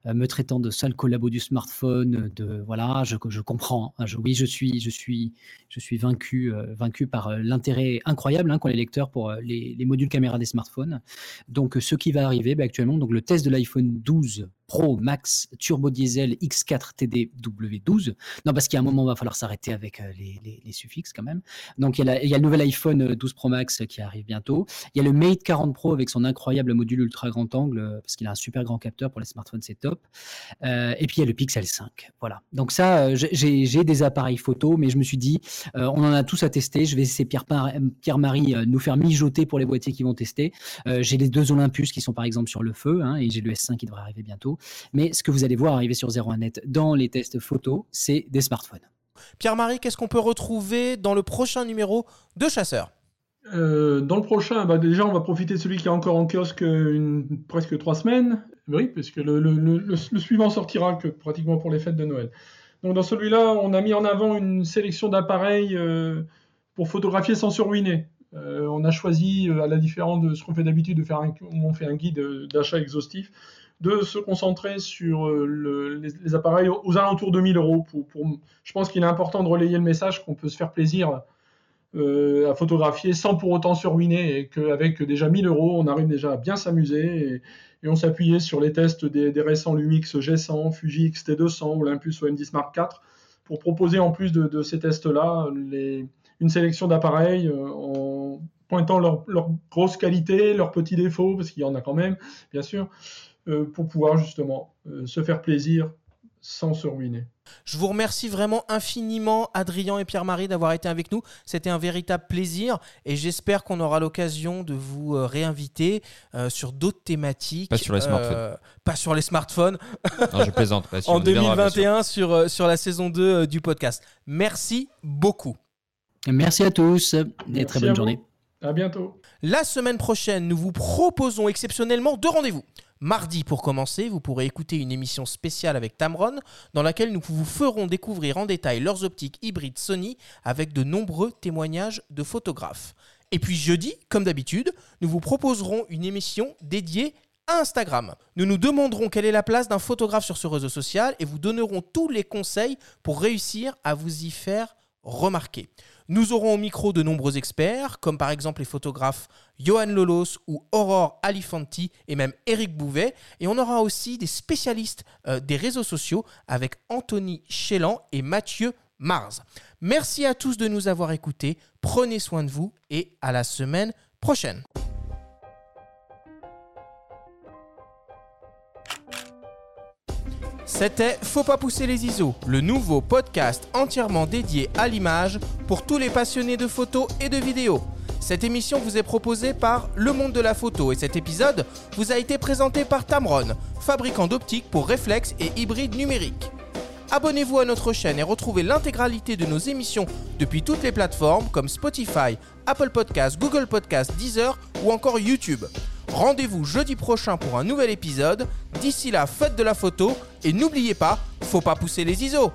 Speaker 3: me traitant de sale collabo du smartphone, de voilà, je, je comprends. Hein, oui, je suis, je suis, je suis vaincu, euh, vaincu par l'intérêt incroyable hein, qu'ont les lecteurs pour les, modules caméra des smartphones. Donc ce qui va arriver bah, actuellement, donc le test de l'iPhone 12 Pro Max Turbo Diesel X4 TD W12. Non, parce qu'à un moment, il va falloir s'arrêter avec les, suffixes quand même. Donc il y, a il y, a le nouvel iPhone 12 Pro Max qui arrive bientôt. Il y a le Mate 40 Pro avec son incroyable module ultra grand angle, euh, parce qu'il a un super grand capteur pour les smartphones, c'est top. Euh, et puis il y a le Pixel 5. Voilà. Donc ça, euh, j'ai des appareils photo, mais je me suis dit, on en a tous à tester. Je vais laisser Pierre-Marie nous faire mijoter pour les boîtiers qui vont tester. j'ai les deux Olympus qui sont par exemple sur le feu, hein, et j'ai le S5 qui devrait arriver bientôt. Mais ce que vous allez voir arriver sur 01net dans les tests photo, c'est des smartphones.
Speaker 1: Pierre-Marie, qu'est-ce qu'on peut retrouver dans le prochain numéro de Chasseur
Speaker 4: euh, dans le prochain, bah, déjà, on va profiter de celui qui est encore en kiosque une, presque trois semaines. Oui, puisque le, le, suivant sortira que pratiquement pour les fêtes de Noël. Donc, dans celui-là, on a mis en avant une sélection d'appareils euh, pour photographier sans se ruiner. Euh, on a choisi, à la différence de ce qu'on fait d'habitude, de faire un, on fait un guide d'achat exhaustif, de se concentrer sur les, appareils aux alentours de 1000 euros. Pour, je pense qu'il est important de relayer le message qu'on peut se faire plaisir euh, à photographier sans pour autant se ruiner et qu'avec déjà 1000 euros, on arrive déjà à bien s'amuser. Et, on s'appuyait sur les tests des, récents Lumix G100, Fuji X-T200, Olympus OM10 Mark IV pour proposer en plus de, ces tests-là une sélection d'appareils euh, en pointant leur, grosse qualité, leurs petits défauts, parce qu'il y en a quand même, bien sûr, euh, pour pouvoir justement se faire plaisir sans se ruiner.
Speaker 1: Je vous remercie vraiment infiniment, Adrien et Pierre-Marie, d'avoir été avec nous. C'était un véritable plaisir et j'espère qu'on aura l'occasion de vous euh, réinviter euh, sur d'autres thématiques.
Speaker 2: Pas sur les smartphones.
Speaker 1: Euh, pas sur les smartphones.
Speaker 2: non, je plaisante.
Speaker 1: en 2021 sur, sur la saison 2 du podcast. Merci beaucoup.
Speaker 3: Merci à tous et très bonne journée.
Speaker 4: À bientôt.
Speaker 1: La semaine prochaine, nous vous proposons exceptionnellement deux rendez-vous. Mardi, pour commencer, vous pourrez écouter une émission spéciale avec Tamron, dans laquelle nous vous ferons découvrir en détail leurs optiques hybrides Sony avec de nombreux témoignages de photographes. Et puis jeudi, comme d'habitude, nous vous proposerons une émission dédiée à Instagram. Nous nous demanderons quelle est la place d'un photographe sur ce réseau social et vous donnerons tous les conseils pour réussir à vous y faire remarquer. Nous aurons au micro de nombreux experts, comme par exemple les photographes Johan Lolos ou Aurore Alifanti et même Eric Bouvet. Et on aura aussi des spécialistes euh, des réseaux sociaux avec Anthony Chélan et Mathieu Mars. Merci à tous de nous avoir écoutés. Prenez soin de vous et à la semaine prochaine. C'était Faut pas pousser les ISO, le nouveau podcast entièrement dédié à l'image pour tous les passionnés de photos et de vidéos. Cette émission vous est proposée par Le Monde de la Photo et cet épisode vous a été présenté par Tamron, fabricant d'optiques pour réflexes et hybrides numériques. Abonnez-vous à notre chaîne et retrouvez l'intégralité de nos émissions depuis toutes les plateformes comme Spotify, Apple Podcasts, Google Podcasts, Deezer ou encore YouTube. Rendez-vous jeudi prochain pour un nouvel épisode. D'ici là, faites de la photo et n'oubliez pas, faut pas pousser les ISO.